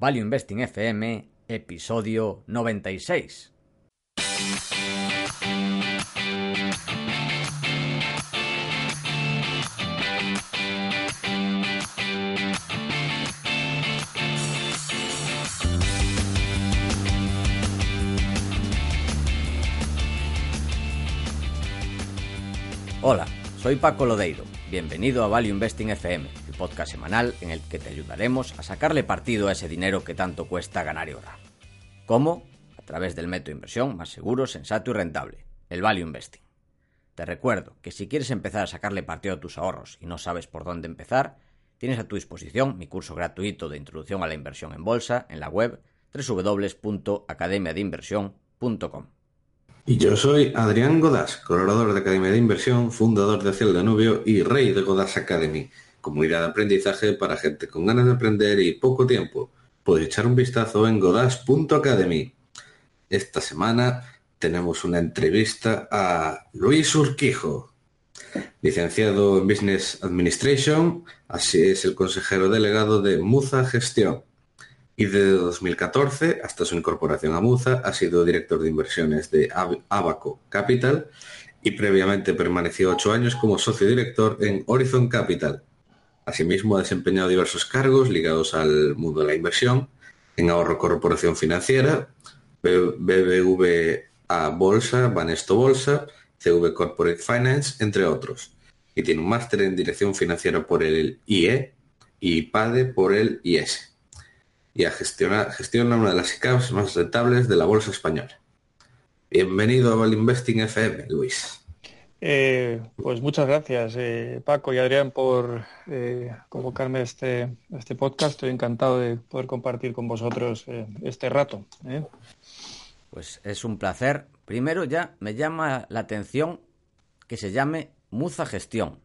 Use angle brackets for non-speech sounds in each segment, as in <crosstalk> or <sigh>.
Value Investing FM, episodio 96. Hola, soy Paco Lodeiro. Bienvenido a Value Investing FM, podcast semanal en el que te ayudaremos a sacarle partido a ese dinero que tanto cuesta ganar y ahorrar. ¿Cómo? A través del método de inversión más seguro, sensato y rentable, el Value Investing. Te recuerdo que si quieres empezar a sacarle partido a tus ahorros y no sabes por dónde empezar, tienes a tu disposición mi curso gratuito de introducción a la inversión en bolsa en la web www.academiadeinversión.com. Y yo soy Adrián Godás, colaborador de Academia de Inversión, fundador de Hacia el Danubio y rey de Godás Academy, comunidad de aprendizaje para gente con ganas de aprender y poco tiempo. Puedes echar un vistazo en godás.academy. Esta semana tenemos una entrevista a Luis Urquijo, licenciado en Business Administration, así es el consejero delegado de Muza Gestión y desde 2014 hasta su incorporación a Muza ha sido director de inversiones de Abaco Capital y previamente permaneció ocho años como socio director en Horizon Capital. Asimismo ha desempeñado diversos cargos ligados al mundo de la inversión en Ahorro Corporación Financiera, BBVA Bolsa, Banesto Bolsa, CV Corporate Finance, entre otros. Y tiene un máster en Dirección Financiera por el IE y PADE por el IS y a gestiona una de las ICAPs más rentables de la bolsa española. Bienvenido a Val Investing FM, Luis. Eh, pues muchas gracias, eh, Paco y Adrián, por eh, convocarme a este, este podcast. Estoy encantado de poder compartir con vosotros este rato. Pues es un placer. Primero ya me llama la atención que se llame Muza Gestión.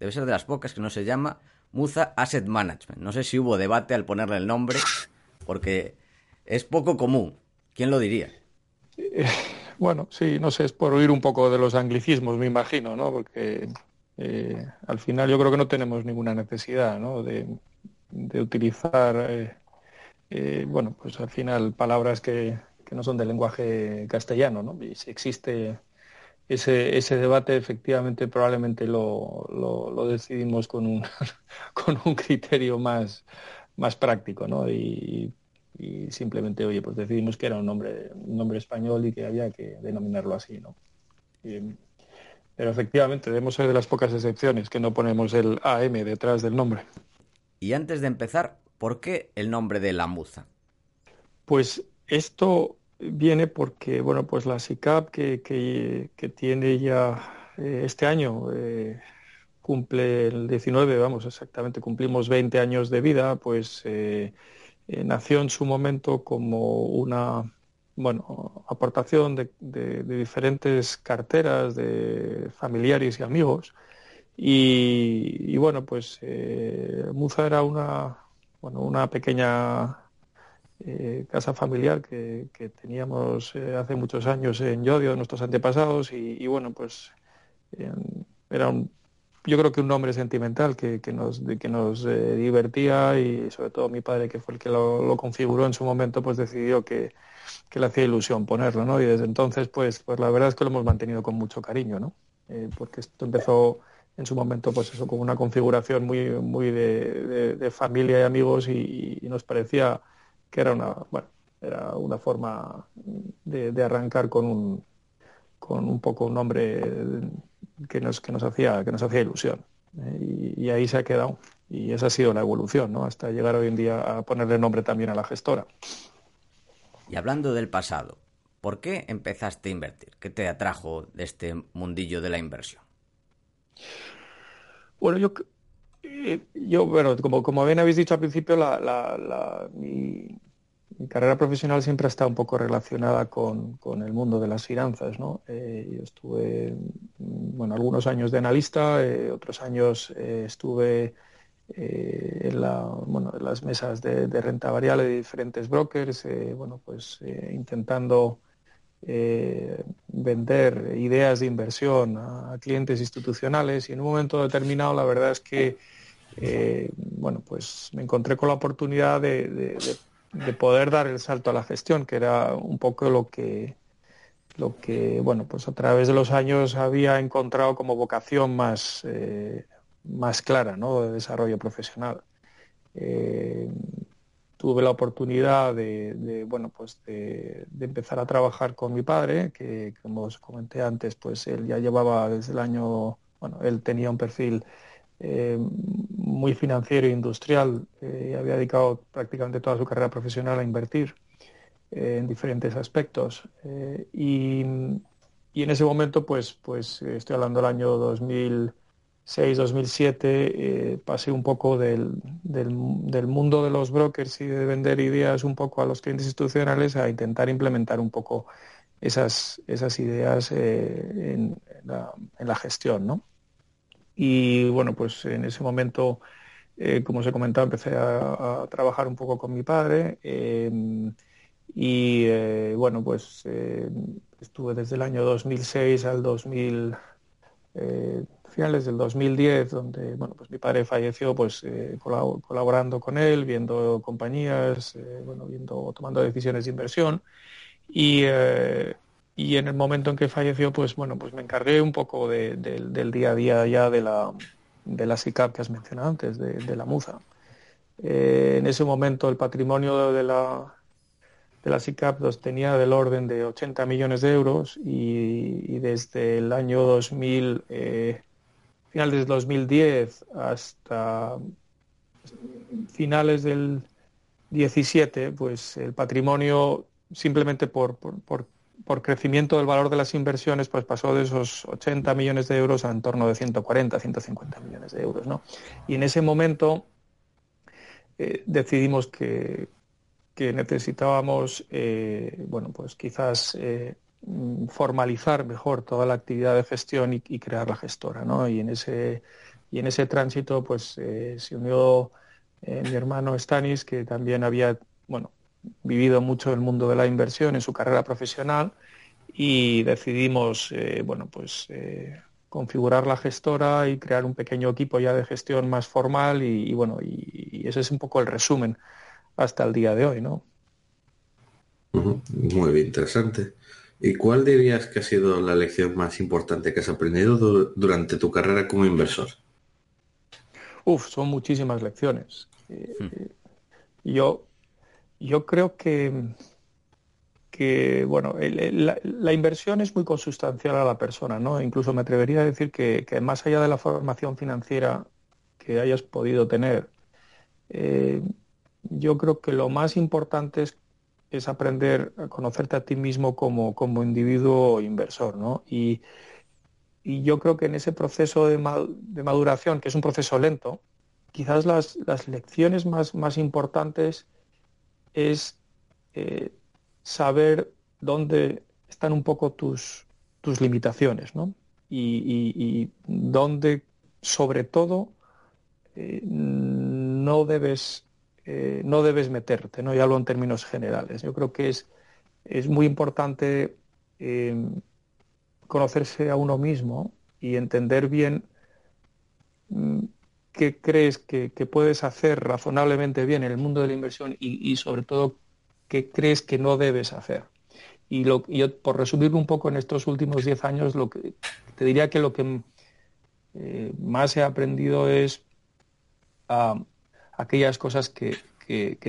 Debe ser de las pocas que no se llama Muza Asset Management. No sé si hubo debate al ponerle el nombre, porque es poco común. ¿Quién lo diría? <laughs> Bueno, sí, no sé, es por oír un poco de los anglicismos, me imagino, ¿no? Porque eh, al final yo creo que no tenemos ninguna necesidad, ¿no? De, utilizar, eh, eh, bueno, pues al final palabras que, no son del lenguaje castellano, ¿no? Y si existe ese, ese debate, efectivamente, probablemente lo, lo, decidimos con un, <laughs> con un criterio más, más práctico, ¿no? Y, simplemente, oye, pues decidimos que era un nombre, un nombre español y que había que denominarlo así, ¿no? pero efectivamente, debemos ser de las pocas excepciones que no ponemos el AM detrás del nombre. Y antes de empezar, ¿por qué el nombre de la muza? Pues esto viene porque, bueno, pues la SICAP que, que, tiene ya eh, este año eh, cumple el 19, vamos, exactamente, cumplimos 20 años de vida, pues eh, eh, nació en su momento como una bueno, aportación de, diferentes carteras de familiares y amigos. Y, bueno, pues eh, Muza era una, bueno, una pequeña casa familiar que, teníamos hace muchos años en Yodio, nuestros antepasados, y, y bueno, pues era un yo creo que un nombre sentimental que, nos, que nos eh, divertía y sobre todo mi padre, que fue el que lo, configuró en su momento, pues decidió que, le hacía ilusión ponerlo, ¿no? Y desde entonces, pues, pues la verdad es que lo hemos mantenido con mucho cariño, ¿no? Eh, porque esto empezó en su momento, pues eso, con una configuración muy, muy de, familia y amigos y, nos parecía que era una, bueno, era una forma de, de arrancar con un, con un poco un nombre que nos, que nos, hacía, que nos hacía ilusión. ¿eh? Y, ahí se ha quedado. Y esa ha sido la evolución, ¿no? Hasta llegar hoy en día a ponerle nombre también a la gestora. Y hablando del pasado, ¿por qué empezaste a invertir? ¿Qué te atrajo de este mundillo de la inversión? Bueno, yo, eh, yo bueno, como, como bien habéis dicho al principio, la, la, mi, mi carrera profesional siempre ha estado un poco relacionada con, el mundo de las finanzas. ¿no? Eh, yo estuve mm, bueno, algunos años de analista, eh, otros años eh, estuve en las mesas de, renta variable de diferentes brokers, bueno, pues, intentando vender ideas de inversión a, clientes institucionales y en un momento determinado la verdad es que bueno, pues me encontré con la oportunidad de poder dar el salto a la gestión, que era un poco lo que, lo que, bueno, pues a través de los años había encontrado como vocación más, eh, más clara, ¿no? De desarrollo profesional. Eh, tuve la oportunidad de, bueno, pues de, empezar a trabajar con mi padre, que como os comenté antes, pues él ya llevaba desde el año, bueno, él tenía un perfil eh, muy financiero e industrial, eh, había dedicado prácticamente toda su carrera profesional a invertir eh, en diferentes aspectos. Y, y, en ese momento, pues, pues estoy hablando del año 2000 2006-2007 eh, pasé un poco del, del, mundo de los brokers y de vender ideas un poco a los clientes institucionales a intentar implementar un poco esas, esas ideas eh, en, la, gestión. ¿no? Y bueno, pues en ese momento, eh, como os he comentado, empecé a, trabajar un poco con mi padre y bueno, pues estuve desde el año 2006 al 2000 finales del 2010, donde bueno, pues mi padre falleció pues eh, colaborando con él, viendo compañías, eh, bueno, viendo, tomando decisiones de inversión. Y, eh, y, en el momento en que falleció, pues bueno, pues me encargué un poco del día a día ya de la, de la SICAP que has mencionado antes, de, la MUZA. en ese momento el patrimonio de la, de la SICAP los tenía del orden de 80 millones de euros y, desde el año 2000 finales del 2010 hasta finales del 17, pues el patrimonio simplemente por, crecimiento del valor de las inversiones, pues pasó de esos 80 millones de euros a en torno de 140, 150 millones de euros. ¿no? Y en ese momento eh, decidimos que, que necesitábamos, eh, bueno, pues quizás eh, formalizar mejor toda la actividad de gestión y, crear la gestora, ¿no? Y en ese, y en ese tránsito, pues se unió mi hermano Stanis, que también había, bueno, vivido mucho el mundo de la inversión en su carrera profesional y decidimos, eh, bueno, pues configurar la gestora y crear un pequeño equipo ya de gestión más formal y, bueno, y, ese es un poco el resumen hasta el día de hoy, ¿no? Muy interesante. ¿Y cuál dirías que ha sido la lección más importante que has aprendido durante tu carrera como inversor? Uf, son muchísimas lecciones. Eh, hmm. eh, yo, yo creo que, que bueno, la, inversión es muy consustancial a la persona, ¿no? Incluso me atrevería a decir que, más allá de la formación financiera que hayas podido tener, eh, yo creo que lo más importante es es aprender a conocerte a ti mismo como, como individuo inversor, ¿no? Y, yo creo que en ese proceso de, maduración, que es un proceso lento, quizás las, lecciones más, más, importantes es eh, saber dónde están un poco tus, tus limitaciones, ¿no? Y, dónde, sobre todo, eh, no debes eh, no debes meterte, ¿no? Ya hablo en términos generales. Yo creo que es, es muy importante em, conocerse a uno mismo y entender bien mm, qué crees que, puedes hacer razonablemente bien en el mundo de la inversión y, sobre todo qué crees que no debes hacer. Y yo, por resumir un poco en estos últimos 10 años, lo que, te diría que lo que eh, más he aprendido es a aquellas cosas que,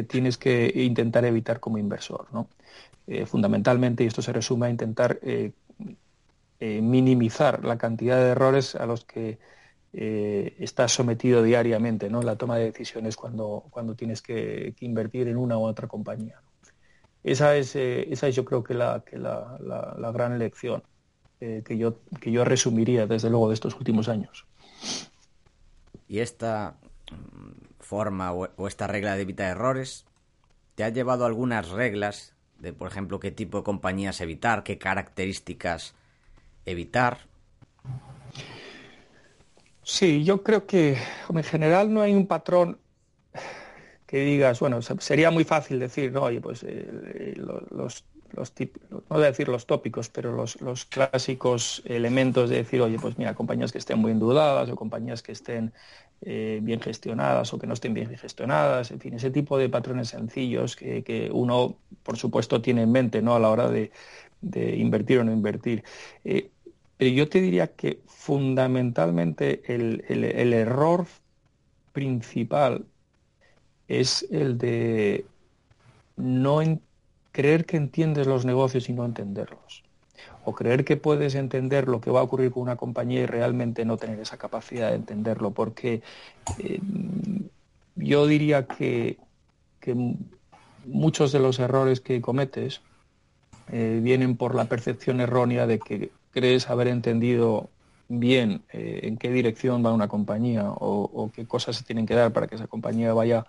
tienes que intentar evitar como inversor. ¿no? Eh, fundamentalmente, y esto se resume a intentar eh, minimizar la cantidad de errores a los que estás sometido diariamente ¿no? la toma de decisiones cuando, cuando tienes que, invertir en una u otra compañía. Esa es, esa es yo creo que la, que la, la gran lección que, yo, que yo resumiría desde luego de estos últimos años. Y esta forma o, esta regla de evitar errores, ¿te ha llevado algunas reglas de, por ejemplo, qué tipo de compañías evitar, qué características evitar? Sí, yo creo que en general no hay un patrón que digas, bueno, sería muy fácil decir, no, oye, pues eh, los, no voy a decir los tópicos, pero los, clásicos elementos de decir, oye, pues mira, compañías que estén muy endeudadas o compañías que estén eh, bien gestionadas o que no estén bien gestionadas, en fin, ese tipo de patrones sencillos que, uno, por supuesto, tiene en mente ¿no? a la hora de, invertir o no invertir. Eh, pero yo te diría que fundamentalmente el, error principal es el de no creer que entiendes los negocios y no entenderlos. O creer que puedes entender lo que va a ocurrir con una compañía y realmente no tener esa capacidad de entenderlo, porque eh, yo diría que, muchos de los errores que cometes eh, vienen por la percepción errónea de que crees haber entendido bien eh, en qué dirección va una compañía o, qué cosas se tienen que dar para que esa compañía vaya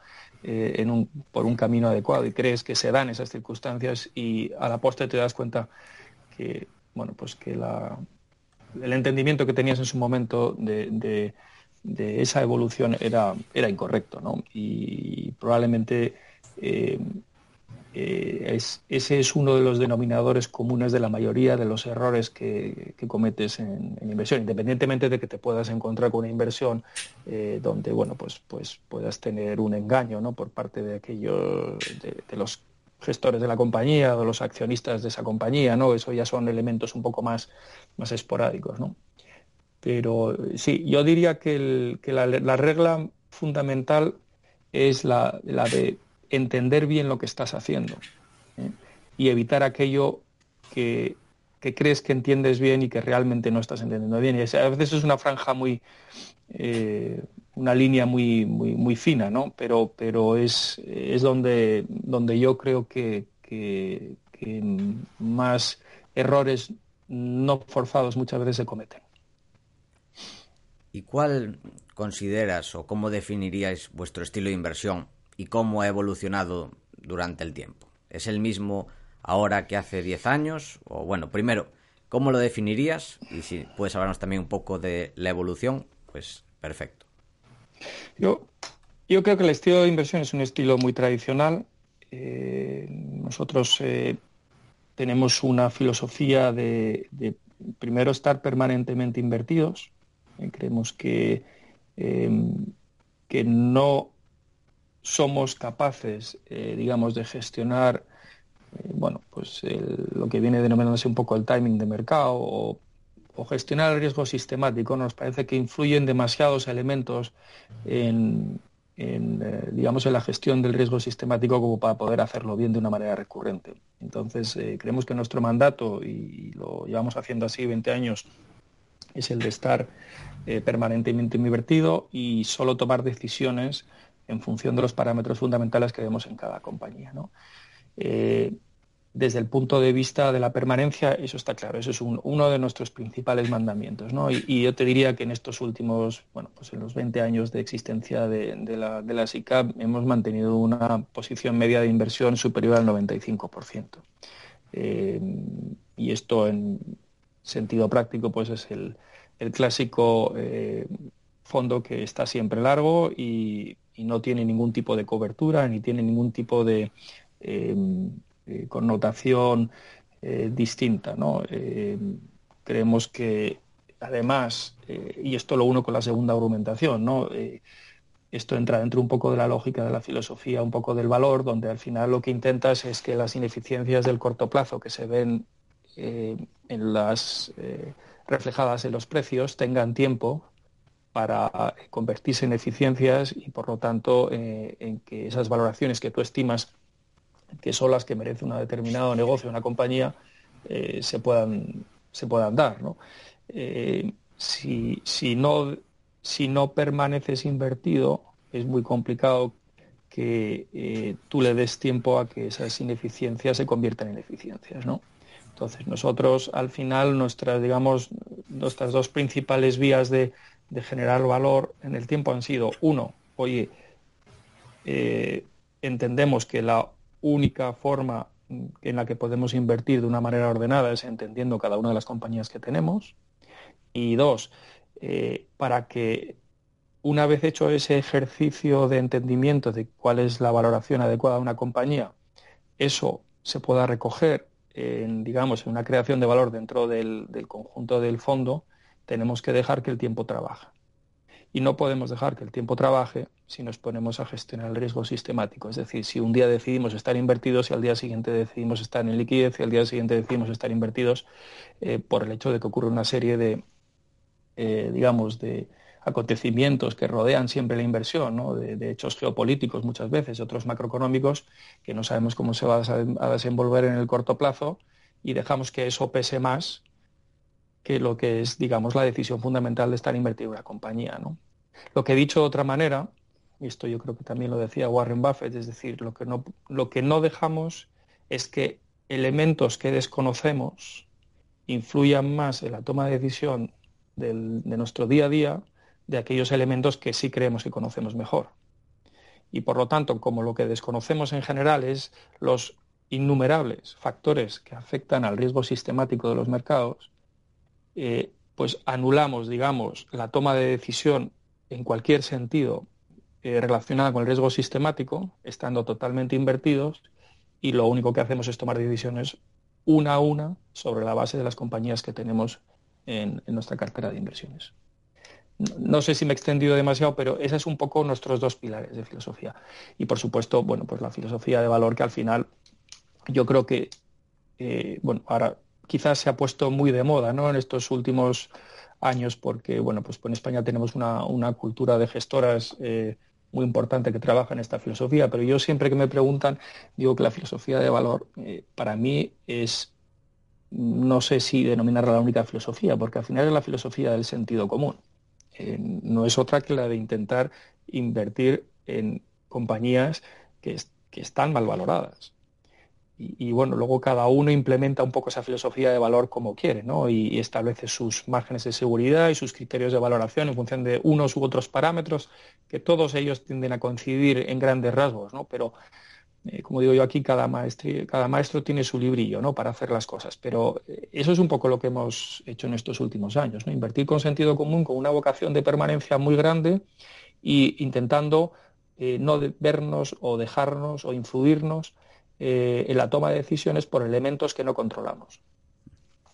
por un camino adecuado y crees que se dan esas circunstancias y a la postre te das cuenta que bueno, pues que el entendimiento que tenías en su momento de, esa evolución era, era incorrecto, ¿no? Y probablemente eh, eh, ese es uno de los denominadores comunes de la mayoría de los errores que, cometes en, inversión, independientemente de que te puedas encontrar con una inversión eh, donde, bueno, pues, pues puedas tener un engaño, ¿no? Por parte de aquellos, de los gestores de la compañía o los accionistas de esa compañía, ¿no? Eso ya son elementos un poco más, más esporádicos, ¿no? Pero sí, yo diría que, la, regla fundamental es la, de entender bien lo que estás haciendo ¿eh? y evitar aquello que, crees que entiendes bien y que realmente no estás entendiendo bien. Y a veces es una franja muy, eh, una línea muy, muy, muy fina, ¿no? Pero, pero es, es donde, donde yo creo que, que, más errores no forzados muchas veces se cometen. ¿Y cuál consideras o cómo definiríais vuestro estilo de inversión y cómo ha evolucionado durante el tiempo? ¿Es el mismo ahora que hace 10 años? O bueno, primero, ¿cómo lo definirías? Y si puedes hablarnos también un poco de la evolución, pues perfecto. Yo, yo creo que el estilo de inversión es un estilo muy tradicional. Eh, nosotros eh, tenemos una filosofía de, primero estar permanentemente invertidos. Eh, creemos que, que no somos capaces, digamos, de gestionar bueno, pues lo que viene denominándose un poco el timing de mercado o gestionar el riesgo sistemático, nos parece que influyen demasiados elementos en, eh, digamos, en la gestión del riesgo sistemático como para poder hacerlo bien de una manera recurrente. Entonces, eh, creemos que nuestro mandato, y lo llevamos haciendo así 20 años, es el de estar eh, permanentemente invertido y solo tomar decisiones en función de los parámetros fundamentales que vemos en cada compañía. ¿no? desde el punto de vista de la permanencia, eso está claro, eso es uno de nuestros principales mandamientos. Y, yo te diría que en estos últimos, bueno, pues en los 20 años de existencia de, la, de SICAP hemos mantenido una posición media de inversión superior al 95%. Eh, y esto en sentido práctico pues es el, clásico eh, fondo que está siempre largo y, no tiene ningún tipo de cobertura ni tiene ningún tipo de... Eh, eh, connotación eh, distinta. ¿no? Eh, creemos que además, y esto lo uno con la segunda argumentación, ¿no? esto entra dentro un poco de la lógica de la filosofía, un poco del valor, donde al final lo que intentas es que las ineficiencias del corto plazo que se ven en las reflejadas en los precios tengan tiempo para convertirse en eficiencias y por lo tanto en que esas valoraciones que tú estimas que son las que merece un determinado negocio, una compañía, eh, se, puedan, se puedan dar. ¿no? Eh, si, si, no, si no permaneces invertido, es muy complicado que eh, tú le des tiempo a que esas ineficiencias se conviertan en eficiencias. ¿no? Entonces, nosotros al final, nuestras, digamos, nuestras dos principales vías de, de generar valor en el tiempo han sido, uno, oye, entendemos que la única forma en la que podemos invertir de una manera ordenada es entendiendo cada una de las compañías que tenemos. Y dos, eh, para que una vez hecho ese ejercicio de entendimiento de cuál es la valoración adecuada de una compañía, eso se pueda recoger en, digamos, en una creación de valor dentro del, del conjunto del fondo, tenemos que dejar que el tiempo trabaje. y no podemos dejar que el tiempo trabaje si nos ponemos a gestionar el riesgo sistemático. Es decir, si un día decidimos estar invertidos y al día siguiente decidimos estar en liquidez y al día siguiente decidimos estar invertidos eh, por el hecho de que ocurre una serie de, eh, digamos, de acontecimientos que rodean siempre la inversión, de, hechos geopolíticos muchas veces, otros macroeconómicos que no sabemos cómo se va a desenvolver en el corto plazo y dejamos que eso pese más que lo que es, digamos, la decisión fundamental de estar invertido en una compañía. ¿no? Lo que he dicho de otra manera, y esto yo creo que también lo decía Warren Buffett, es decir, lo que no, lo que no dejamos es que elementos que desconocemos influyan más en la toma de decisión de nuestro día a día de aquellos elementos que sí creemos que conocemos mejor. Y por lo tanto, como lo que desconocemos en general es los innumerables factores que afectan al riesgo sistemático de los mercados, eh, pues anulamos, digamos, la toma de decisión en cualquier sentido eh, relacionada con el riesgo sistemático, estando totalmente invertidos, y lo único que hacemos es tomar decisiones una a una sobre la base de las compañías que tenemos en, nuestra cartera de inversiones. No, sé si me he extendido demasiado, pero esos es un poco nuestros dos pilares de filosofía. Y por supuesto, bueno, pues la filosofía de valor que al final yo creo que, eh, bueno, ahora quizás se ha puesto muy de moda ¿no? en estos últimos años porque bueno pues en España tenemos una, cultura de gestoras eh, muy importante que trabaja en esta filosofía pero yo siempre que me preguntan digo que la filosofía de valor eh, para mí es no sé si denominarla la única filosofía porque al final es la filosofía del sentido común eh, no es otra que la de intentar invertir en compañías que están mal valoradas y, bueno, luego cada uno implementa un poco esa filosofía de valor como quiere, ¿no? Y, establece sus márgenes de seguridad y sus criterios de valoración en función de unos u otros parámetros, que todos ellos tienden a coincidir en grandes rasgos, ¿no? Pero, eh, como digo yo aquí, cada, cada maestro tiene su librillo, ¿no? Para hacer las cosas. Pero eh, eso es un poco lo que hemos hecho en estos últimos años, ¿no? Invertir con sentido común, con una vocación de permanencia muy grande y intentando eh, no vernos o dejarnos o influirnos eh, en la toma de decisiones por elementos que no controlamos.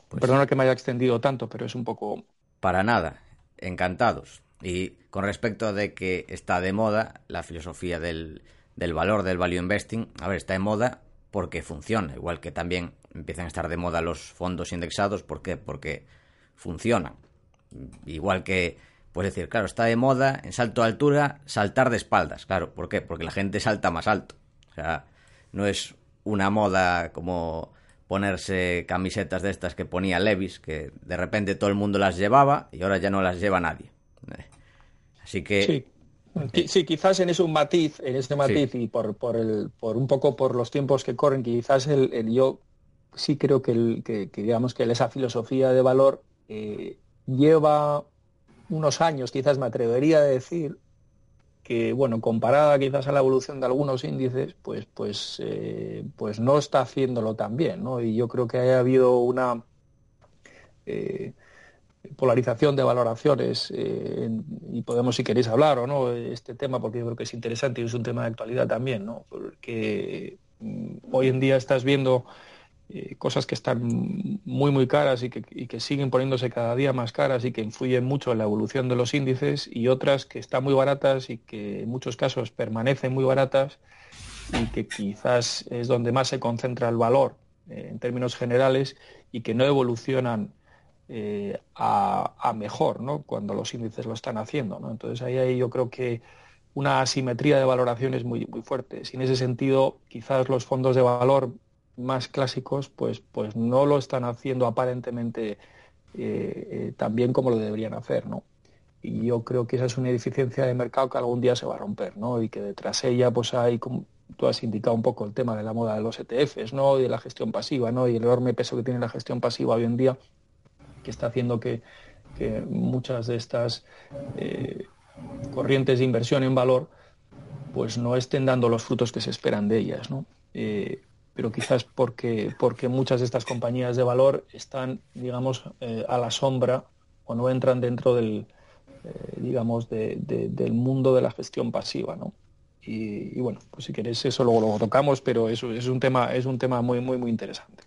Pues Perdona que me haya extendido tanto, pero es un poco... Para nada, encantados. Y con respecto de que está de moda la filosofía del, del valor del value investing, a ver, está de moda porque funciona, igual que también empiezan a estar de moda los fondos indexados, ¿por qué? Porque funcionan. Igual que, pues decir, claro, está de moda en salto de altura saltar de espaldas, claro, ¿por qué? Porque la gente salta más alto. O sea, no es una moda como ponerse camisetas de estas que ponía Levis, que de repente todo el mundo las llevaba y ahora ya no las lleva nadie. Así que... Sí. Sí, quizás en ese matiz, en ese matiz y por, por, el, por un poco por los tiempos que corren, quizás el, yo sí creo que, el, que, digamos que esa filosofía de valor eh, lleva unos años, quizás me atrevería a decir, que, bueno, comparada quizás a la evolución de algunos índices, pues, pues, eh, pues no está haciéndolo tan bien, ¿no? Y yo creo que ha habido una eh, polarización de valoraciones eh, y podemos, si queréis, hablar o no este tema, porque yo creo que es interesante y es un tema de actualidad también, ¿no? Porque mm, hoy en día estás viendo eh, cosas que están muy muy caras y que, siguen poniéndose cada día más caras y que influyen mucho en la evolución de los índices y otras que están muy baratas y que en muchos casos permanecen muy baratas y que quizás es donde más se concentra el valor eh, en términos generales y que no evolucionan eh, a, mejor ¿no? cuando los índices lo están haciendo. ¿no? Entonces ahí hay yo creo que una asimetría de valoraciones muy, muy fuerte. Y en ese sentido, quizás los fondos de valor más clásicos pues, pues no lo están haciendo aparentemente eh, eh, tan bien como lo deberían hacer, ¿no? Y yo creo que esa es una deficiencia de mercado que algún día se va a romper, ¿no? Y que detrás ella pues hay, como tú has indicado un poco el tema de la moda de los ETFs, ¿no? Y de la gestión pasiva, ¿no? Y el enorme peso que tiene la gestión pasiva hoy en día, que está haciendo que, muchas de estas eh, corrientes de inversión en valor pues no estén dando los frutos que se esperan de ellas, ¿no? Pero quizás porque, porque muchas de estas compañías de valor están, digamos, eh, a la sombra o no entran dentro del, eh, digamos, del mundo de la gestión pasiva, ¿no? Y, bueno, pues si queréis eso luego lo tocamos, pero eso es un tema, es un tema muy, muy, muy interesante.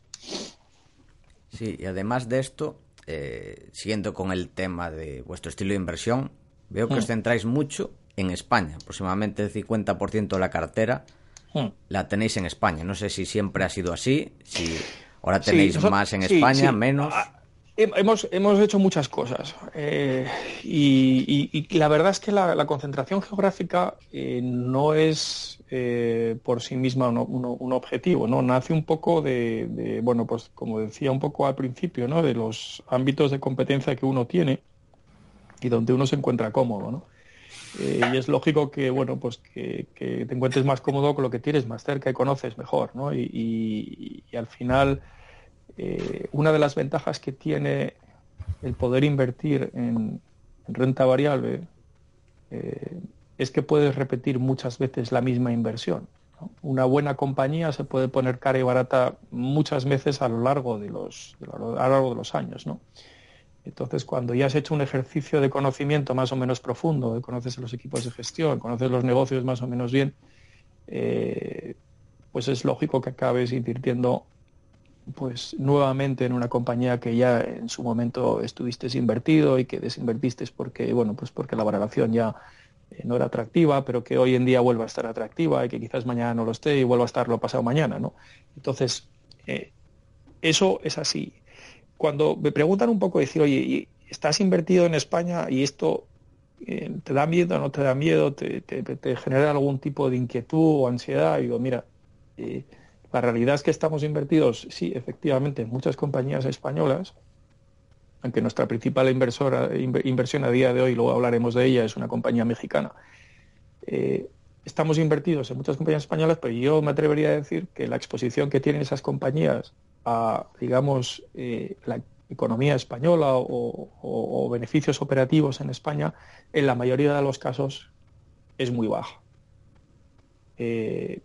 Sí, y además de esto, eh, siguiendo con el tema de vuestro estilo de inversión, veo que os mm. centráis mucho en España. Aproximadamente el 50% de la cartera mm. la tenéis en España. No sé si siempre ha sido así, si ahora tenéis más en España, menos. Ah, Hemos, hemos hecho muchas cosas eh, y, la verdad es que la, concentración geográfica eh, no es eh, por sí misma un, objetivo, ¿no? Nace un poco de, bueno, pues como decía un poco al principio, ¿no? De los ámbitos de competencia que uno tiene y donde uno se encuentra cómodo, ¿no? Y es lógico que, bueno, pues que, te encuentres más cómodo con lo que tienes más cerca y conoces mejor, ¿no? y al final eh, una de las ventajas que tiene el poder invertir en, renta variable eh, es que puedes repetir muchas veces la misma inversión. Una buena compañía se puede poner cara y barata muchas veces a lo largo de los, a lo largo de los años. Entonces, cuando ya has hecho un ejercicio de conocimiento más o menos profundo, conoces los equipos de gestión, conoces los negocios más o menos bien, eh, pues es lógico que acabes invirtiendo pues nuevamente en una compañía que ya en su momento estuviste invertido y que desinvertiste porque bueno pues porque la valoración ya eh, no era atractiva pero que hoy en día vuelva a estar atractiva y que quizás mañana no lo esté y vuelva a estarlo pasado mañana no entonces eh, eso es así cuando me preguntan un poco decir oye estás invertido en España y esto eh, te da miedo no te da miedo te, genera algún tipo de inquietud o ansiedad y digo mira la realidad es que estamos invertidos, sí, efectivamente, en muchas compañías españolas, aunque nuestra principal inversión a día de hoy, luego hablaremos de ella, es una compañía mexicana. Eh, estamos invertidos en muchas compañías españolas, pero yo me atrevería a decir que la exposición que tienen esas compañías a, digamos, eh, la economía española o, beneficios operativos en España, en la mayoría de los casos es muy baja. Eh,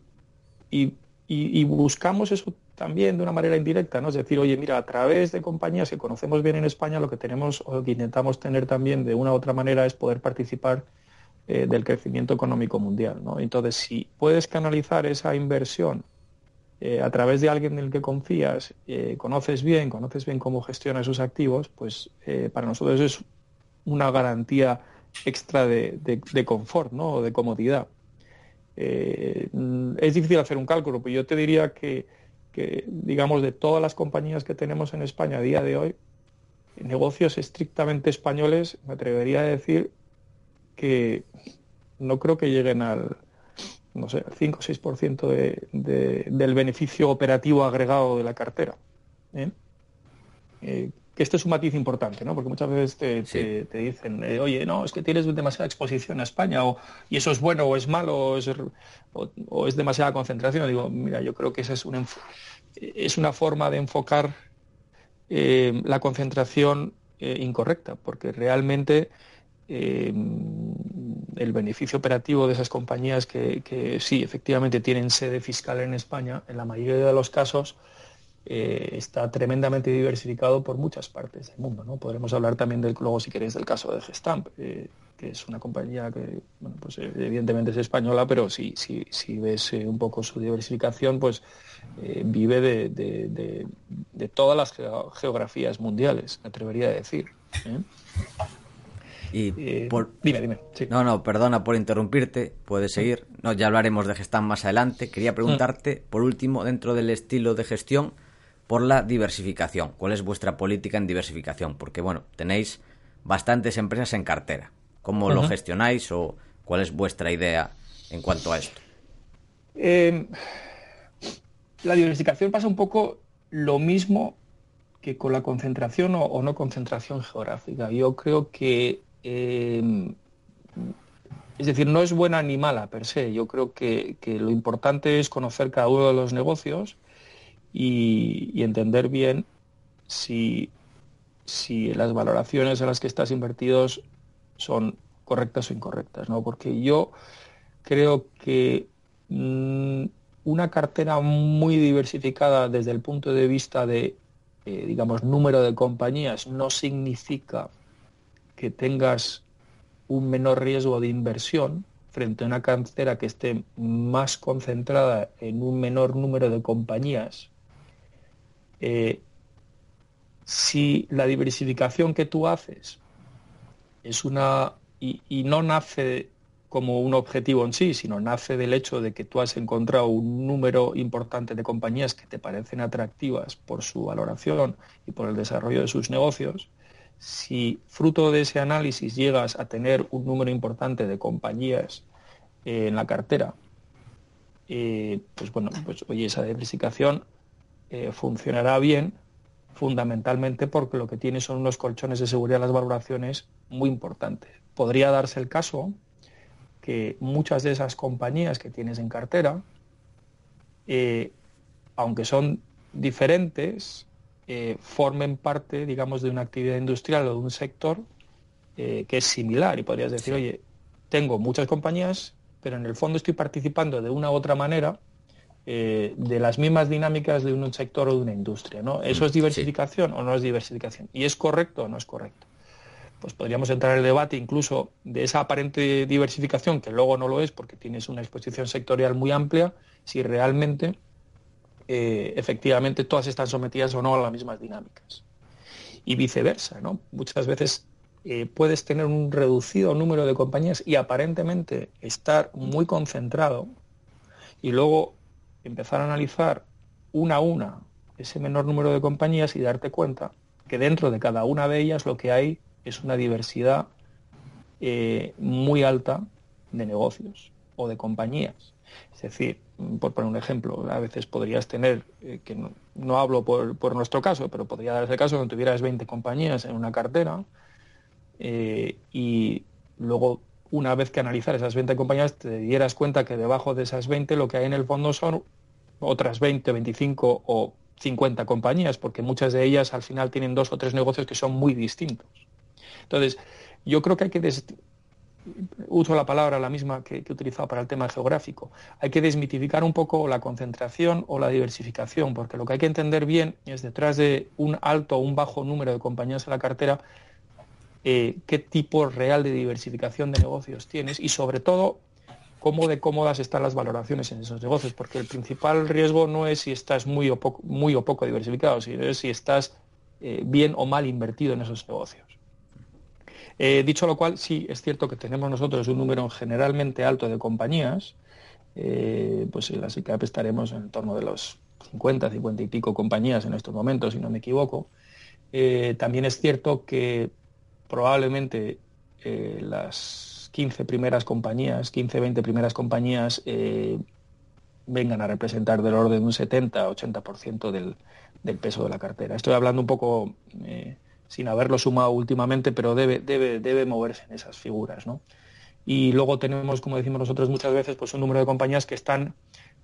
y buscamos eso también de una manera indirecta, ¿no? Es decir, oye, mira, a través de compañías que conocemos bien en España, lo que tenemos o que intentamos tener también de una u otra manera es poder participar eh, del crecimiento económico mundial, ¿no? Entonces, si puedes canalizar esa inversión eh, a través de alguien en el que confías, eh, conoces bien, conoces bien cómo gestiona sus activos, pues para nosotros es una garantía extra de, de confort, ¿no? O de comodidad. Eh, es difícil hacer un cálculo, pero yo te diría que, digamos, de todas las compañías que tenemos en España a día de hoy, negocios estrictamente españoles, me atrevería a decir que no creo que lleguen al, no sé, 5 o 6% de, del beneficio operativo agregado de la cartera. ¿eh? Eh, que este es un matiz importante, ¿no? Porque muchas veces te, dicen, eh, oye, no, es que tienes demasiada exposición a España, o, y eso es bueno o es malo, o es, o, es demasiada concentración. Digo, mira, yo creo que esa es una, es una forma de enfocar la concentración incorrecta, porque realmente el beneficio operativo de esas compañías que, que sí, efectivamente tienen sede fiscal en España, en la mayoría de los casos, eh, está tremendamente diversificado por muchas partes del mundo. ¿no? Podremos hablar también del, luego, si queréis, del caso de Gestamp, eh, que es una compañía que, pues evidentemente es española, pero si, ves eh, un poco su diversificación, pues vive de, todas las geografías mundiales, me atrevería a decir. Y Dime, dime. No, no, perdona por interrumpirte, puedes seguir. No, ya hablaremos de Gestamp más adelante. Quería preguntarte, por último, dentro del estilo de gestión, por la diversificación. ¿Cuál es vuestra política en diversificación? Porque, bueno, tenéis bastantes empresas en cartera. ¿Cómo lo gestionáis o cuál es vuestra idea en cuanto a esto? Em, la diversificación pasa un poco lo mismo que con la concentración o, no concentración geográfica. Yo creo que, em, es decir, no es buena ni mala per se. Yo creo que, que, lo importante es conocer cada uno de los negocios y, entender bien si, si, las valoraciones en las que estás invertidos son correctas o incorrectas, ¿no? Porque yo creo que mm, una cartera muy diversificada desde el punto de vista de, eh, digamos, número de compañías no significa que tengas un menor riesgo de inversión frente a una cartera que esté más concentrada en un menor número de compañías eh, si la diversificación que tú haces es una y, no nace como un objetivo en sí, sino nace del hecho de que tú has encontrado un número importante de compañías que te parecen atractivas por su valoración y por el desarrollo de sus negocios, si fruto de ese análisis llegas a tener un número importante de compañías eh, en la cartera, eh, pues bueno, pues oye, esa diversificación eh, funcionará bien fundamentalmente porque lo que tiene son unos colchones de seguridad en las valoraciones muy importantes. Podría darse el caso que muchas de esas compañías que tienes en cartera, aunque son diferentes, eh, formen parte, digamos, de una actividad industrial o de un sector eh, que es similar. Y podrías decir, oye, tengo muchas compañías, pero en el fondo estoy participando de una u otra manera eh, de las mismas dinámicas de un sector o de una industria. ¿no? ¿Eso mm, es diversificación o no es diversificación? ¿Y es correcto o no es correcto? Pues podríamos entrar en el debate incluso de esa aparente diversificación, que luego no lo es porque tienes una exposición sectorial muy amplia, si realmente eh, efectivamente todas están sometidas o no a las mismas dinámicas. Y viceversa, ¿no? Muchas veces eh, puedes tener un reducido número de compañías y aparentemente estar muy concentrado y luego empezar a analizar una a una ese menor número de compañías y darte cuenta que dentro de cada una de ellas lo que hay es una diversidad eh, muy alta de negocios o de compañías. Es decir, por poner un ejemplo, a veces podrías tener, eh, que no, hablo por, nuestro caso, pero podría darse el caso que tuvieras 20 compañías en una cartera eh, y luego una vez que analizar esas 20 compañías, te dieras cuenta que debajo de esas 20 lo que hay en el fondo son otras 20, 25 o 50 compañías, porque muchas de ellas al final tienen dos o tres negocios que son muy distintos. Entonces, yo creo que hay que, uso la palabra la misma que, que, he utilizado para el tema geográfico, hay que desmitificar un poco la concentración o la diversificación, porque lo que hay que entender bien es detrás de un alto o un bajo número de compañías en la cartera, eh, qué tipo real de diversificación de negocios tienes y sobre todo cómo de cómodas están las valoraciones en esos negocios, porque el principal riesgo no es si estás muy o poco, muy o poco diversificado, sino es si estás eh, bien o mal invertido en esos negocios. Eh, dicho lo cual, sí, es cierto que tenemos nosotros un número generalmente alto de compañías, pues en la SICAP estaremos en torno de los 50, 50 y pico compañías en estos momentos, si no me equivoco. también es cierto que probablemente eh, las 15 primeras compañías, 15, 20 primeras compañías eh, vengan a representar del orden de un 70-80% del, del peso de la cartera. Estoy hablando un poco eh, sin haberlo sumado últimamente, pero debe, debe, debe moverse en esas figuras. ¿no? Y luego tenemos, como decimos nosotros muchas veces, pues un número de compañías que están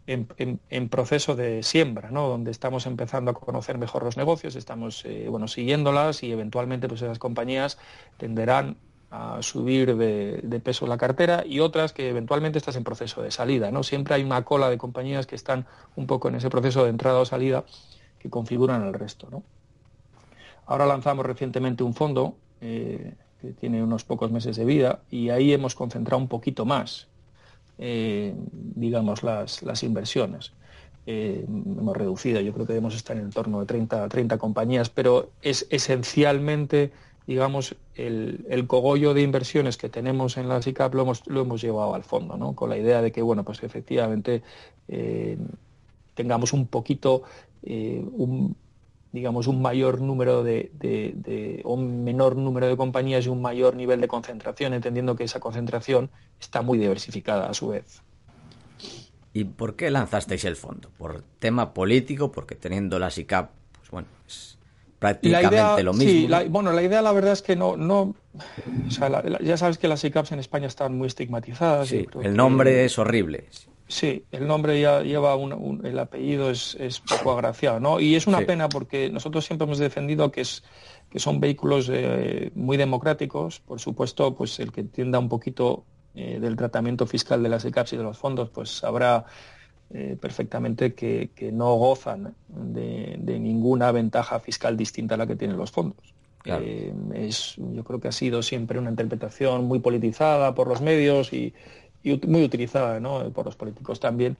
en, proceso de siembra, ¿no? donde estamos empezando a conocer mejor los negocios, estamos eh, bueno, siguiéndolas y eventualmente pues, esas compañías tenderán a subir de, peso la cartera y otras que eventualmente estás en proceso de salida. ¿no? Siempre hay una cola de compañías que están un poco en ese proceso de entrada o salida que configuran el resto. ¿no? Ahora lanzamos recientemente un fondo eh, que tiene unos pocos meses de vida y ahí hemos concentrado un poquito más eh, digamos, las, las inversiones. Eh, hemos reducido, yo creo que debemos estar en torno de 30, 30 compañías, pero es esencialmente, digamos, el, el, cogollo de inversiones que tenemos en la SICAP lo hemos, lo hemos llevado al fondo, ¿no? con la idea de que, bueno, pues efectivamente tengamos un poquito, un, digamos, un mayor número de, de, un menor número de compañías y un mayor nivel de concentración, entendiendo que esa concentración está muy diversificada a su vez. ¿Y por qué lanzasteis el fondo? ¿Por tema político? Porque teniendo la SICAP, pues bueno, es prácticamente lo mismo. Sí, bueno, la idea la verdad es que no, no ya sabes que las SICAPs en España están muy estigmatizadas. Sí, el nombre es horrible. Sí, el nombre ya lleva un, el apellido es, poco agraciado, ¿no? Y es una pena porque nosotros siempre hemos defendido que es que son vehículos eh, muy democráticos, por supuesto, pues el que entienda un poquito eh, del tratamiento fiscal de las ECAPS y de los fondos, pues sabrá eh, perfectamente que, no gozan de, ninguna ventaja fiscal distinta a la que tienen los fondos. es, yo creo que ha sido siempre una interpretación muy politizada por los medios y, y muy utilizada por los políticos también.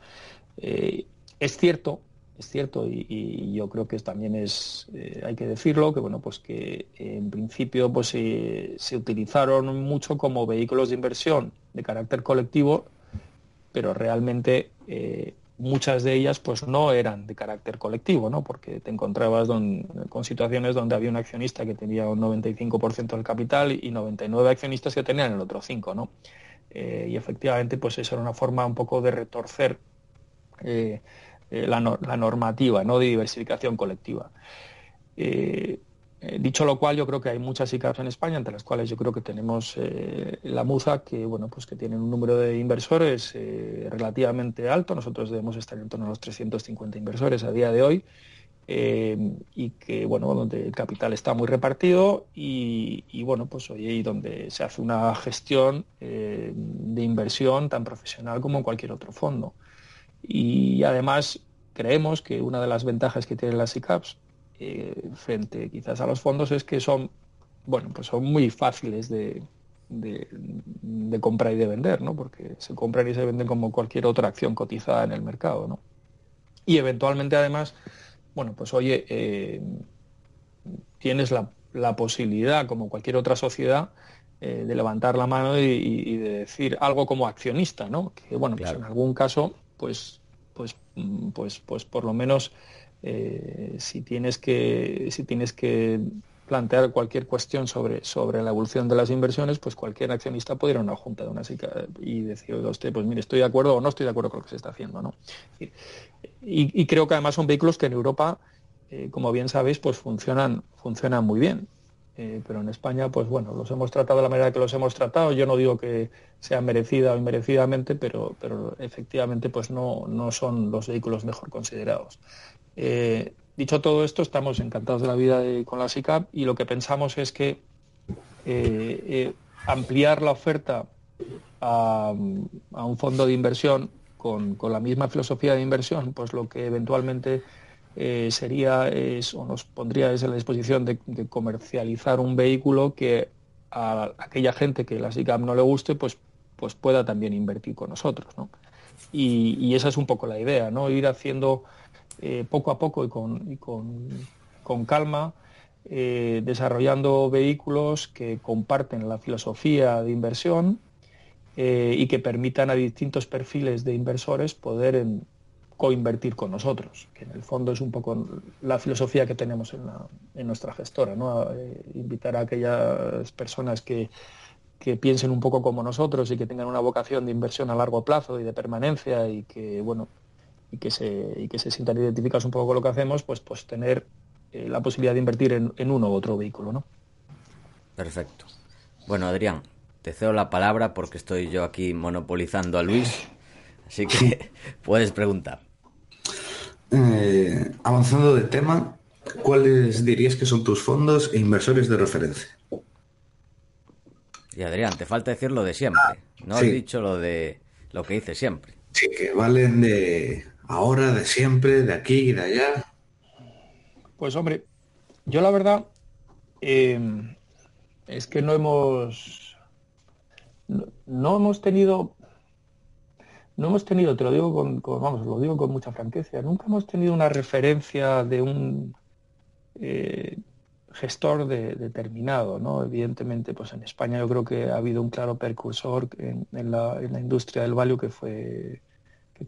Eh, es cierto es cierto, y, yo creo que también es, eh, hay que decirlo, que bueno, pues que en principio pues se utilizaron mucho como vehículos de inversión de carácter colectivo, pero realmente eh, muchas de ellas pues no eran de carácter colectivo, ¿no? Porque te encontrabas con situaciones donde había un accionista que tenía un 95% del capital y 99 accionistas que tenían el otro 5, ¿no? Eh, y efectivamente pues eso era una forma un poco de retorcer eh, la, normativa ¿no? de diversificación colectiva. Eh, eh, dicho lo cual, yo creo que hay muchas ICAPs en España, entre las cuales yo creo que tenemos la MUZA, que bueno, pues que tienen un número de inversores relativamente alto. Nosotros debemos estar en torno a los 350 inversores a día de hoy. Y que bueno donde el capital está muy repartido y, bueno pues hoy donde se hace una gestión de inversión tan profesional como en cualquier otro fondo y además creemos que una de las ventajas que tienen las ICAPs eh, frente quizás a los fondos es que son, bueno, pues son muy fáciles de, de, comprar y de vender, ¿no? Porque se compran y se venden como cualquier otra acción cotizada en el mercado, ¿no? Y eventualmente además, bueno, pues oye, eh, tienes la, posibilidad, como cualquier otra sociedad, eh, de levantar la mano y, de decir algo como accionista, ¿no? Que bueno, pues en algún caso pues, pues, pues, pues por lo menos eh, si tienes que, si tienes que plantear cualquier cuestión sobre, sobre la evolución de las inversiones, pues cualquier accionista puede ir a una junta de una y decir, usted, pues mire, estoy de acuerdo o no estoy de acuerdo con lo que se está haciendo, ¿no? Y, creo que además son vehículos que en Europa, eh, como bien sabéis, pues funcionan, funcionan muy bien. Eh, pero en España, pues bueno, los hemos tratado de la manera que los hemos tratado. Yo no digo que sea merecida o inmerecidamente, pero, pero efectivamente pues no, no son los vehículos mejor considerados. Eh, dicho todo esto, estamos encantados de la vida con la SICAP y lo que pensamos es que eh, ampliar la oferta a, a, un fondo de inversión con, la misma filosofía de inversión, pues lo que eventualmente eh, sería o nos pondría en la disposición de, comercializar un vehículo que a aquella gente que la SICAP no le guste, pues, pues pueda también invertir con nosotros. Y, esa es un poco la idea, ¿no? ir haciendo eh, poco a poco y con, con, calma, eh, desarrollando vehículos que comparten la filosofía de inversión y que permitan a distintos perfiles de inversores poder en, coinvertir con nosotros, que en el fondo es un poco la filosofía que tenemos en, nuestra gestora, ¿no? Eh, invitar a aquellas personas que, piensen un poco como nosotros y que tengan una vocación de inversión a largo plazo y de permanencia y que bueno y que se y que se sientan identificados un poco con lo que hacemos, pues pues tener eh, la posibilidad de invertir en, en, uno u otro vehículo, ¿no? Perfecto. Bueno, Adrián, te cedo la palabra porque estoy yo aquí monopolizando a Luis, así que <laughs> puedes preguntar. Eh, avanzando de tema, ¿cuáles dirías que son tus fondos e inversores de referencia? Y Adrián, te falta decir lo de siempre. No has dicho lo de lo que hice siempre. Sí, que valen de ahora, de siempre, de aquí y de allá. Pues hombre, yo la verdad em, es que no hemos no hemos tenido no hemos tenido, te lo digo con, vamos, lo digo con mucha franqueza, nunca hemos tenido una referencia de un eh, gestor determinado, ¿no? Evidentemente, pues en España yo creo que ha habido un claro precursor en, la, industria del value que fue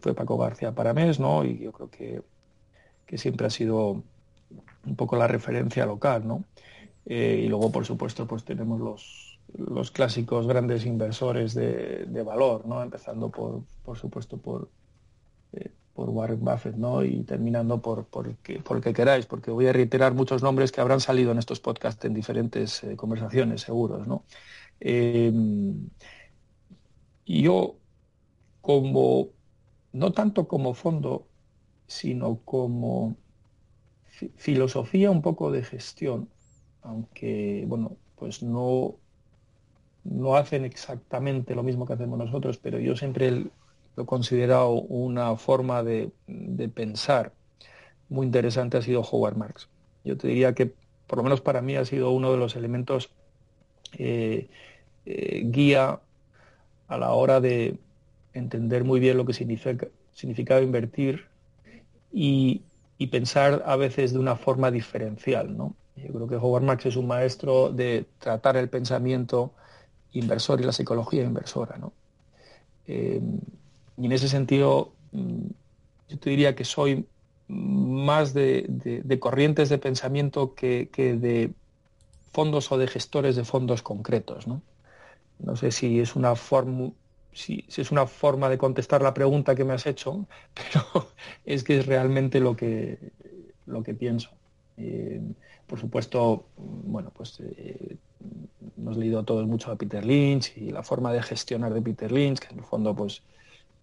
fue Paco García Paramés, ¿no? Y yo creo que, que siempre ha sido un poco la referencia local, ¿no? Eh, y luego, por supuesto, pues tenemos los, los clásicos grandes inversores de, valor, ¿no? Empezando por, por supuesto, por, eh, por Warren Buffett, ¿no? Y terminando por, por, que, por que queráis, porque voy a reiterar muchos nombres que habrán salido en estos podcasts en diferentes eh, conversaciones, seguros, ¿no? Yo, como, no tanto como fondo, sino como filosofía un poco de gestión, aunque, bueno, pues no no hacen exactamente lo mismo que hacemos nosotros, pero yo siempre lo he considerado una forma de, pensar muy interesante ha sido Howard Marks. Yo te diría que, por lo menos para mí, ha sido uno de los elementos eh, eh, guía a la hora de entender muy bien lo que significa, significaba invertir y, y pensar a veces de una forma diferencial. ¿no? Yo creo que Howard Marks es un maestro de tratar el pensamiento inversor y la psicología inversora. ¿no? Eh, y en ese sentido, mm, yo te diría que soy más de, corrientes de pensamiento que, de fondos o de gestores de fondos concretos. No, no sé si es una forma si, es una forma de contestar la pregunta que me has hecho, <laughs> pero es que es realmente lo que, lo que pienso. Eh, por supuesto, bueno, pues eh, hemos leído todos mucho a Peter Lynch y la forma de gestionar de Peter Lynch, que en el fondo, pues,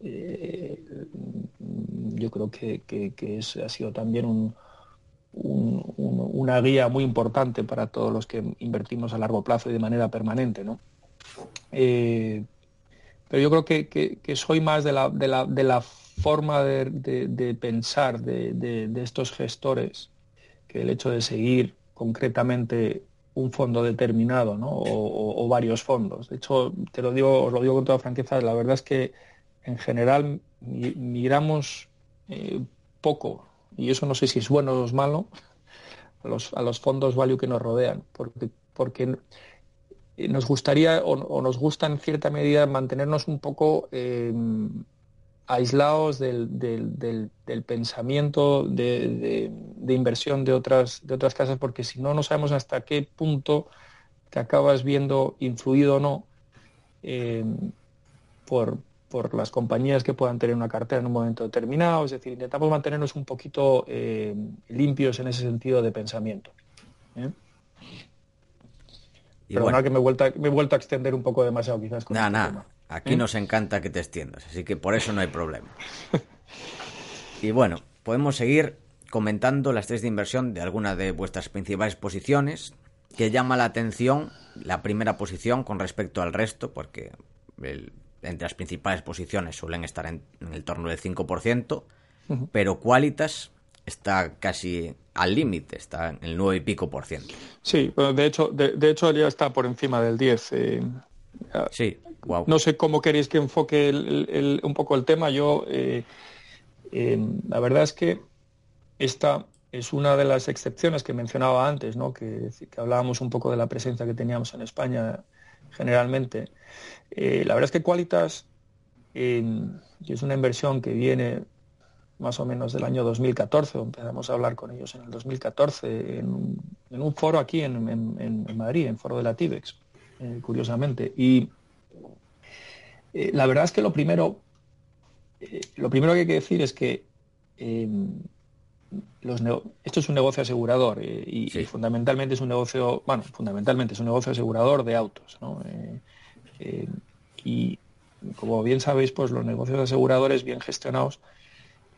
eh, yo creo que, ha sido también un, una guía muy importante para todos los que invertimos a largo plazo y de manera permanente, ¿no? Pero yo creo que, soy más de la, de la, de la forma de, pensar de, estos gestores que el hecho de seguir concretamente un fondo determinado ¿no? o, varios fondos. De hecho, te lo digo, os lo digo con toda franqueza, la verdad es que en general miramos eh, poco, y eso no sé si es bueno o es malo, a los, a los fondos value que nos rodean, porque, porque nos gustaría o, nos gusta en cierta medida mantenernos un poco em, aislados del, pensamiento de, inversión de otras, de otras casas, porque si no, no sabemos hasta qué punto te acabas viendo influido o no em, por, las compañías que puedan tener una cartera en un momento determinado. Es decir, intentamos mantenernos un poquito limpios en ese sentido de pensamiento. ¿eh? Y Perdona que me he, vuelto a, me he vuelto a extender un poco demasiado quizás. Con nada, este nada. Aquí ¿Eh? nos encanta que te extiendas, así que por eso no hay problema. <laughs> y bueno, podemos seguir comentando las tres de inversión de alguna de vuestras principales posiciones, que llama la atención la primera posición con respecto al resto, porque entre las principales posiciones suelen estar en, el torno del 5%, pero Qualitas está casi al límite, está en el 9 y pico por ciento. Sí, de hecho, de, hecho ya está por encima del 10. Eh, sí, wow. No sé cómo queréis que enfoque un poco el tema. Yo, eh, eh, la verdad es que esta es una de las excepciones que mencionaba antes, ¿no? que, hablábamos un poco de la presencia que teníamos en España generalmente. la verdad es que Qualitas es una inversión que viene más o menos del año 2014, empezamos a hablar con ellos en el 2014, en un, foro aquí en, Madrid, en foro de la TIBEX, eh, curiosamente. Y eh, la verdad es que lo primero, eh, lo primero que hay que decir es que los esto es un negocio asegurador y, fundamentalmente es un negocio, bueno, fundamentalmente es un negocio asegurador de autos. y como bien sabéis, pues los negocios aseguradores bien gestionados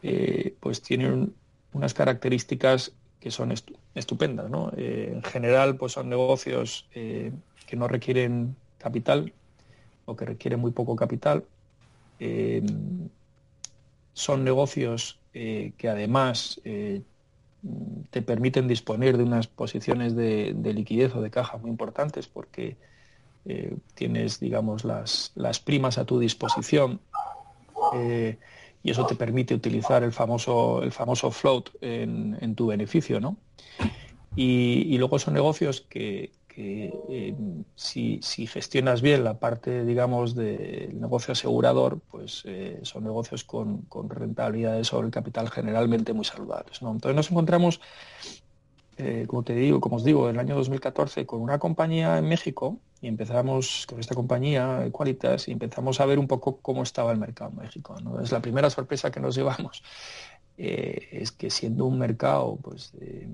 eh, pues tienen unas características que son estupendas. ¿no? Eh, en general, pues son negocios eh, que no requieren capital o que requieren muy poco capital. son negocios que además te permiten disponer de unas posiciones de, liquidez o de caja muy importantes porque tienes, digamos, las, las, primas a tu disposición y eso te permite utilizar el famoso, el famoso float en, tu beneficio, ¿no? Y, luego son negocios que, eh, si, gestionas bien la parte, digamos, del negocio asegurador, pues eh, son negocios con, rentabilidades sobre el capital generalmente muy saludables. ¿no? Entonces nos encontramos, eh, como te digo, como os digo, en el año 2014 con una compañía en México y empezamos con esta compañía, Qualitas, y empezamos a ver un poco cómo estaba el mercado en México. Es la primera sorpresa que nos llevamos. <laughs> Eh, es que siendo un mercado pues, de,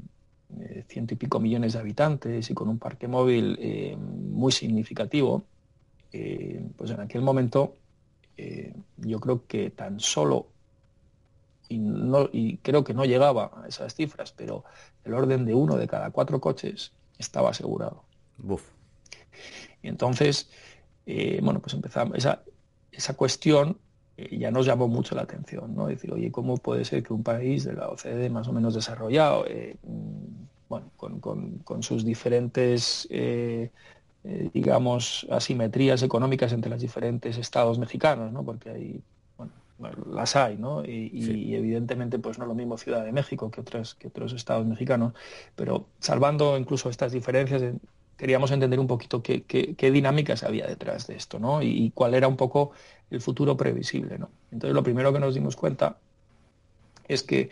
ciento y pico millones de habitantes y con un parque móvil eh, muy significativo, eh, pues en aquel momento yo creo que tan solo, y, no, y creo que no llegaba a esas cifras, pero el orden de uno de cada cuatro coches estaba asegurado. Buf. Y entonces, eh, bueno, pues empezamos, esa, esa cuestión eh, ya nos llamó mucho la atención, ¿no? Decir, oye, ¿cómo puede ser que un país de la OCDE más o menos desarrollado, eh, mm, bueno, con, sus diferentes, digamos, asimetrías económicas entre los diferentes estados mexicanos, ¿no? Porque hay, bueno, las hay, ¿no? Y, evidentemente, pues no lo mismo Ciudad de México que otros, que otros estados mexicanos, pero salvando incluso estas diferencias, queríamos entender un poquito qué, qué, dinámicas había detrás de esto, ¿no? Y, cuál era un poco el futuro previsible, ¿no? Entonces, lo primero que nos dimos cuenta es que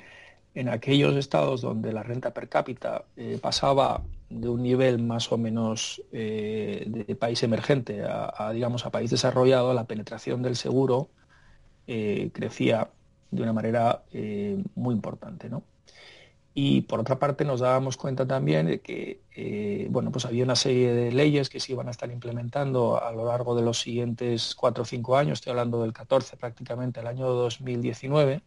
en aquellos estados donde la renta per cápita eh, pasaba de un nivel más o menos eh, de país emergente a, digamos, a país desarrollado, la penetración del seguro eh, crecía de una manera muy importante, ¿no? Y por otra parte nos dábamos cuenta también de que bueno, pues había una serie de leyes que se iban a estar implementando a lo largo de los siguientes cuatro o cinco años, estoy hablando del 14 prácticamente, el año 2019,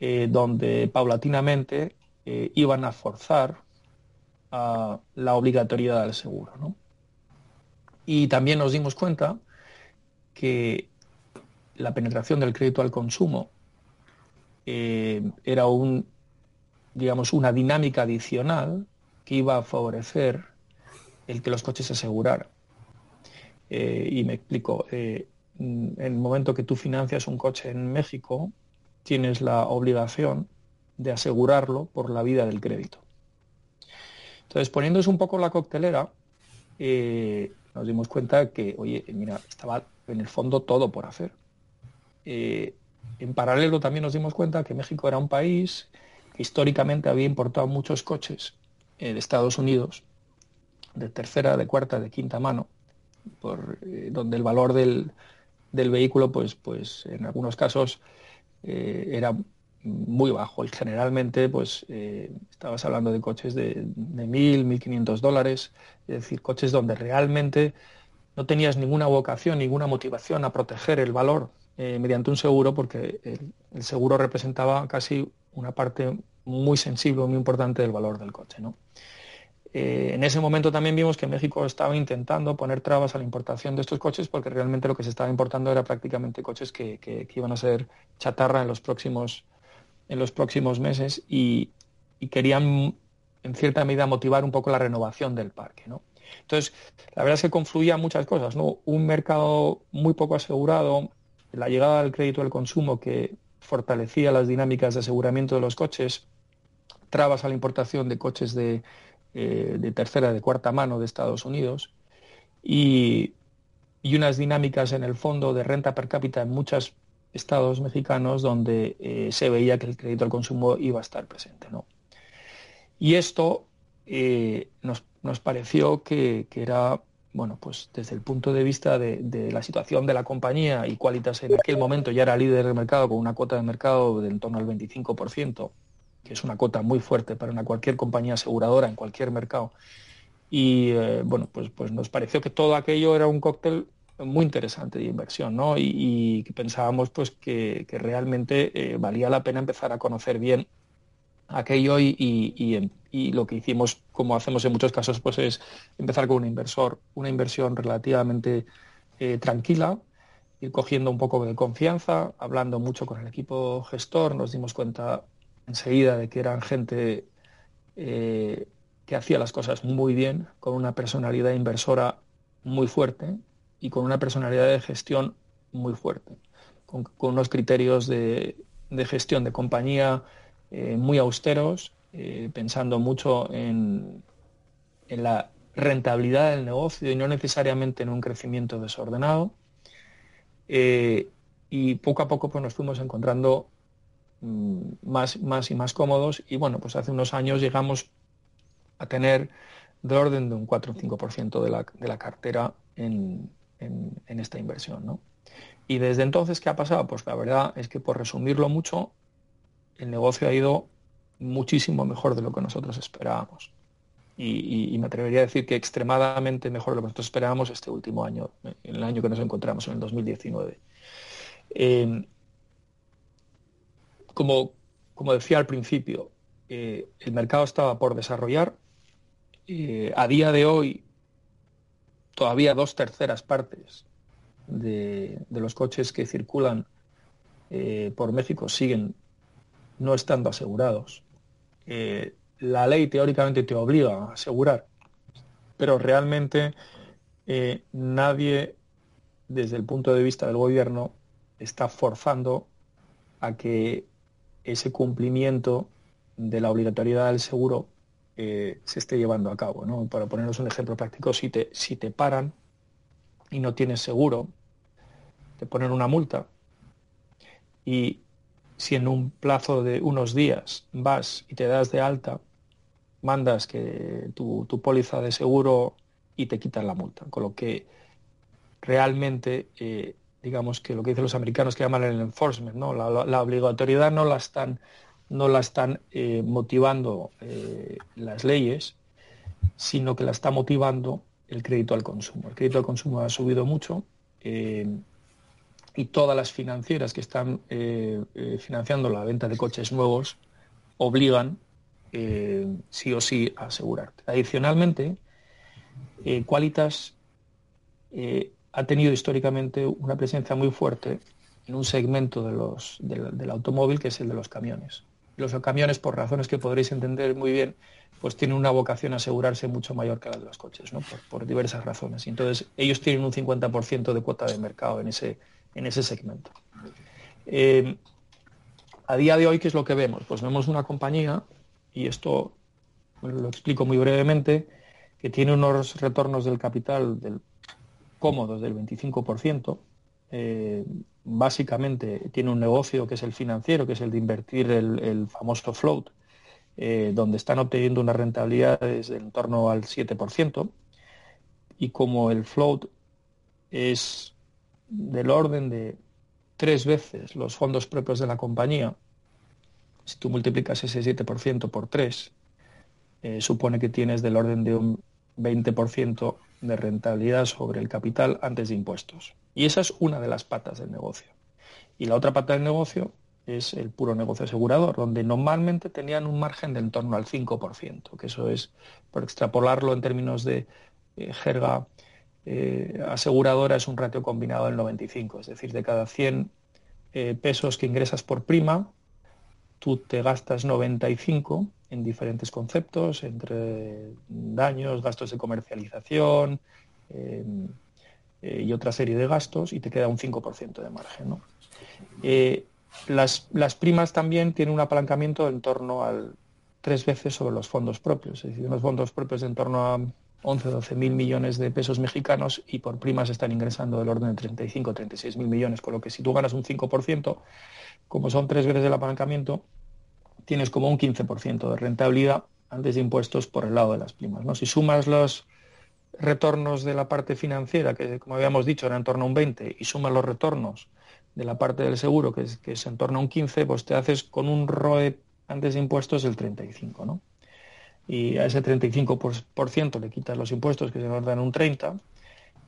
eh, donde paulatinamente eh, iban a forzar la obligatoriedad del seguro. Y también nos dimos cuenta que la penetración del crédito al consumo eh, era un, digamos, una dinámica adicional que iba a favorecer el que los coches se aseguraran. y me explico, en el momento que tú financias un coche en México, tienes la obligación de asegurarlo por la vida del crédito. Entonces, poniéndose un poco la coctelera, eh, nos dimos cuenta que, oye, mira, estaba en el fondo todo por hacer. Eh, en paralelo también nos dimos cuenta que México era un país históricamente había importado muchos coches eh, de Estados Unidos, de tercera, de cuarta, de quinta mano, por, donde el valor del, del, vehículo, pues, pues en algunos casos eh, era muy bajo. Y generalmente pues eh, estabas hablando de coches de, de 1.000, 1.500 dólares, es decir, coches donde realmente no tenías ninguna vocación, ninguna motivación a proteger el valor eh, mediante un seguro porque el, seguro representaba casi una parte muy sensible, muy importante del valor del coche. ¿no? Eh, en ese momento también vimos que México estaba intentando poner trabas a la importación de estos coches porque realmente lo que se estaba importando era prácticamente coches que, iban a ser chatarra en los próximos, en los próximos meses y, querían en cierta medida motivar un poco la renovación del parque. Entonces, la verdad es que confluían muchas cosas, ¿no? Un mercado muy poco asegurado, la llegada del crédito al consumo que fortalecía las dinámicas de aseguramiento de los coches, trabas a la importación de coches de, eh, de tercera, de cuarta mano de Estados Unidos y, unas dinámicas en el fondo de renta per cápita en muchos estados mexicanos donde eh, se veía que el crédito al consumo iba a estar presente. ¿no? Y esto eh, nos, pareció que, era, bueno, pues desde el punto de vista de, la situación de la compañía y Qualitas en aquel momento ya era líder del mercado con una cuota de mercado de en torno al 25%, que es una cota muy fuerte para una cualquier compañía aseguradora en cualquier mercado. Y eh, bueno, pues, pues nos pareció que todo aquello era un cóctel muy interesante de inversión, ¿no? Y, pensábamos pues que, realmente eh, valía la pena empezar a conocer bien aquello y, y, lo que hicimos, como hacemos en muchos casos, pues es empezar con un inversor, una inversión relativamente eh, tranquila, ir cogiendo un poco de confianza, hablando mucho con el equipo gestor, nos dimos cuenta enseguida de que eran gente eh, que hacía las cosas muy bien, con una personalidad inversora muy fuerte y con una personalidad de gestión muy fuerte, con, unos criterios de, gestión de compañía eh, muy austeros, eh, pensando mucho en, en, la rentabilidad del negocio y no necesariamente en un crecimiento desordenado. y poco a poco pues, nos fuimos encontrando Mm, más, más y más cómodos y bueno, pues hace unos años llegamos a tener de orden de un 4 o 5% de la, de la cartera en, en, esta inversión. ¿no? Y desde entonces, ¿qué ha pasado? Pues la verdad es que por resumirlo mucho, el negocio ha ido muchísimo mejor de lo que nosotros esperábamos. Y, me atrevería a decir que extremadamente mejor de lo que nosotros esperábamos este último año, el año que nos encontramos, en el 2019. Como, como decía al principio, eh, el mercado estaba por desarrollar. Eh, a día de hoy, todavía dos terceras partes de, los coches que circulan eh, por México siguen no estando asegurados. La ley teóricamente te obliga a asegurar, pero realmente nadie desde el punto de vista del gobierno está forzando a que ese cumplimiento de la obligatoriedad del seguro eh, se esté llevando a cabo. ¿no? Para ponernos un ejemplo práctico, si te, si te paran y no tienes seguro, te ponen una multa y si en un plazo de unos días vas y te das de alta, mandas que tu, póliza de seguro y te quitan la multa. Con lo que realmente, eh, digamos que lo que dicen los americanos que llaman el enforcement, ¿no? la obligatoriedad no la están no la están eh, motivando eh, las leyes, sino que la está motivando el crédito al consumo. El crédito al consumo ha subido mucho y todas las financieras que están financiando la venta de coches nuevos obligan sí o sí a asegurarte. Adicionalmente, Qualitas ha tenido históricamente una presencia muy fuerte en un segmento de los, del automóvil que es el de los camiones los camiones, por razones que podréis entender muy bien, pues tienen una vocación a asegurarse mucho mayor que la de los coches, ¿no? por, diversas razones. Entonces ellos tienen un 50% de cuota de mercado en ese, en ese segmento. Eh, a día de hoy, ¿qué es lo que vemos? Pues vemos una compañía, y esto lo explico muy brevemente, que tiene unos retornos del capital cómodos del 25%, eh, básicamente tiene un negocio que es el financiero, que es el de invertir el, famoso float, eh, donde están obteniendo una rentabilidad de en torno al 7%, y como el float es del orden de tres veces los fondos propios de la compañía, si tú multiplicas ese 7% por tres, eh, supone que tienes del orden de un 20% de rentabilidad sobre el capital antes de impuestos. Y esa es una de las patas del negocio. Y la otra pata del negocio es el puro negocio asegurador, donde normalmente tenían un margen de en torno al 5%, que eso es, por extrapolarlo en términos de eh, jerga eh, aseguradora, es un ratio combinado del 95, es decir, de cada 100 eh, pesos que ingresas por prima, tú te gastas 95 en diferentes conceptos, entre daños, gastos de comercialización eh, y otra serie de gastos, y te queda un 5% de margen. Eh, las, primas también tienen un apalancamiento en torno al tres veces sobre los fondos propios, es decir, unos fondos propios en torno a 11, 12 mil millones de pesos mexicanos y por primas están ingresando del orden de 35, 36 mil millones, con lo que si tú ganas un 5%, como son tres veces el apalancamiento, tienes como un 15% de rentabilidad antes de impuestos por el lado de las primas. ¿no? Si sumas los retornos de la parte financiera, que como habíamos dicho era en torno a un 20, y sumas los retornos de la parte del seguro, que es, que es en torno a un 15, pues te haces con un ROE antes de impuestos del 35, ¿no? Y a ese 35% le quitas los impuestos, que se nos dan un 30,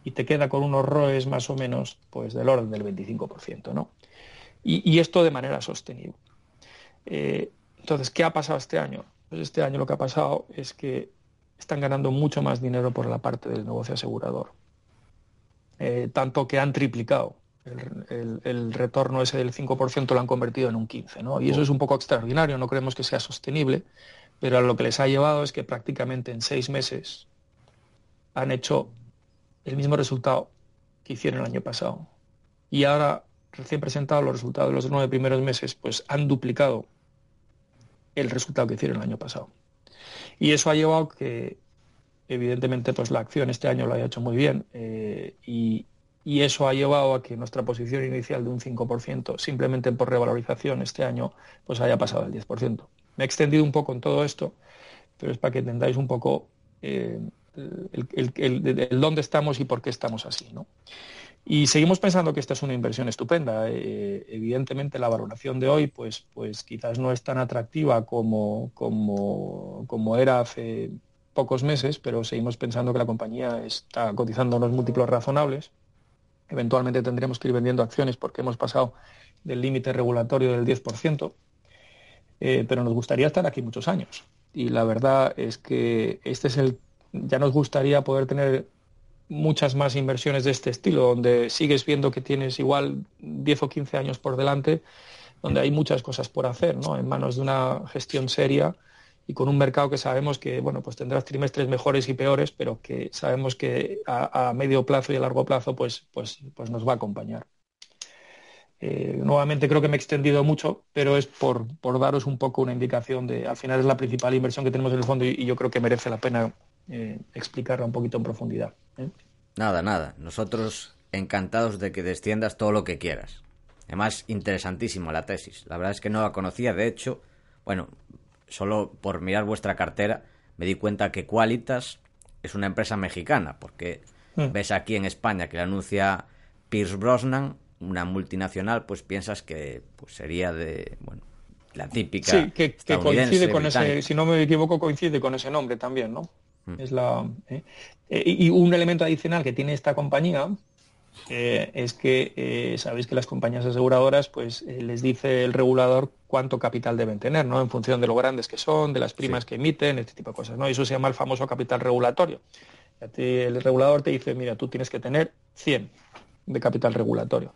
y te queda con unos ROEs más o menos pues del orden del 25%, ¿no? Y, esto de manera sostenible. Eh, entonces, ¿qué ha pasado este año? Pues este año lo que ha pasado es que están ganando mucho más dinero por la parte del negocio asegurador. Eh, tanto que han triplicado. El, retorno ese del 5% lo han convertido en un 15%. ¿no? Y eso es un poco extraordinario, no creemos que sea sostenible, pero lo que les ha llevado es que prácticamente en seis meses han hecho el mismo resultado que hicieron el año pasado. Y ahora, recién presentados los resultados de los nueve primeros meses, pues han duplicado el resultado que hicieron el año pasado. Y eso ha llevado que, evidentemente, pues la acción este año lo haya hecho muy bien eh, y, eso ha llevado a que nuestra posición inicial de un 5%, simplemente por revalorización este año, pues haya pasado al 10%. Me he extendido un poco en todo esto, pero es para que entendáis un poco eh, el, dónde estamos y por qué estamos así. ¿no? Y seguimos pensando que esta es una inversión estupenda. Eh, evidentemente la valoración de hoy pues, pues quizás no es tan atractiva como, como, como era hace pocos meses, pero seguimos pensando que la compañía está cotizando unos múltiplos razonables. Eventualmente tendremos que ir vendiendo acciones porque hemos pasado del límite regulatorio del 10%, eh, pero nos gustaría estar aquí muchos años. Y la verdad es que este es el, ya nos gustaría poder tener muchas más inversiones de este estilo, donde sigues viendo que tienes igual 10 o 15 años por delante, donde hay muchas cosas por hacer, ¿no? En manos de una gestión seria y con un mercado que sabemos que, bueno, pues tendrás trimestres mejores y peores, pero que sabemos que a, medio plazo y a largo plazo, pues, pues, pues nos va a acompañar. Eh, nuevamente creo que me he extendido mucho, pero es por, por, daros un poco una indicación de, al final es la principal inversión que tenemos en el fondo y, yo creo que merece la pena eh, explicarla un poquito en profundidad. ¿eh? Nada, nada. Nosotros encantados de que desciendas todo lo que quieras. Además, interesantísimo la tesis. La verdad es que no la conocía. De hecho, bueno, solo por mirar vuestra cartera me di cuenta que Qualitas es una empresa mexicana, porque mm. ves aquí en España que la anuncia Pierce Brosnan una multinacional, pues piensas que pues, sería de, bueno, la típica. Sí, que, coincide con ese, si no me equivoco, coincide con ese nombre también, ¿no? Mm. Es la, ¿eh? Eh, y un elemento adicional que tiene esta compañía eh, es que sabéis que las compañías aseguradoras, pues les dice el regulador cuánto capital deben tener, ¿no? En función de lo grandes que son, de las primas que emiten, este tipo de cosas, ¿no? Y eso se llama el famoso capital regulatorio. El regulador te dice, mira, tú tienes que tener 100 de capital regulatorio.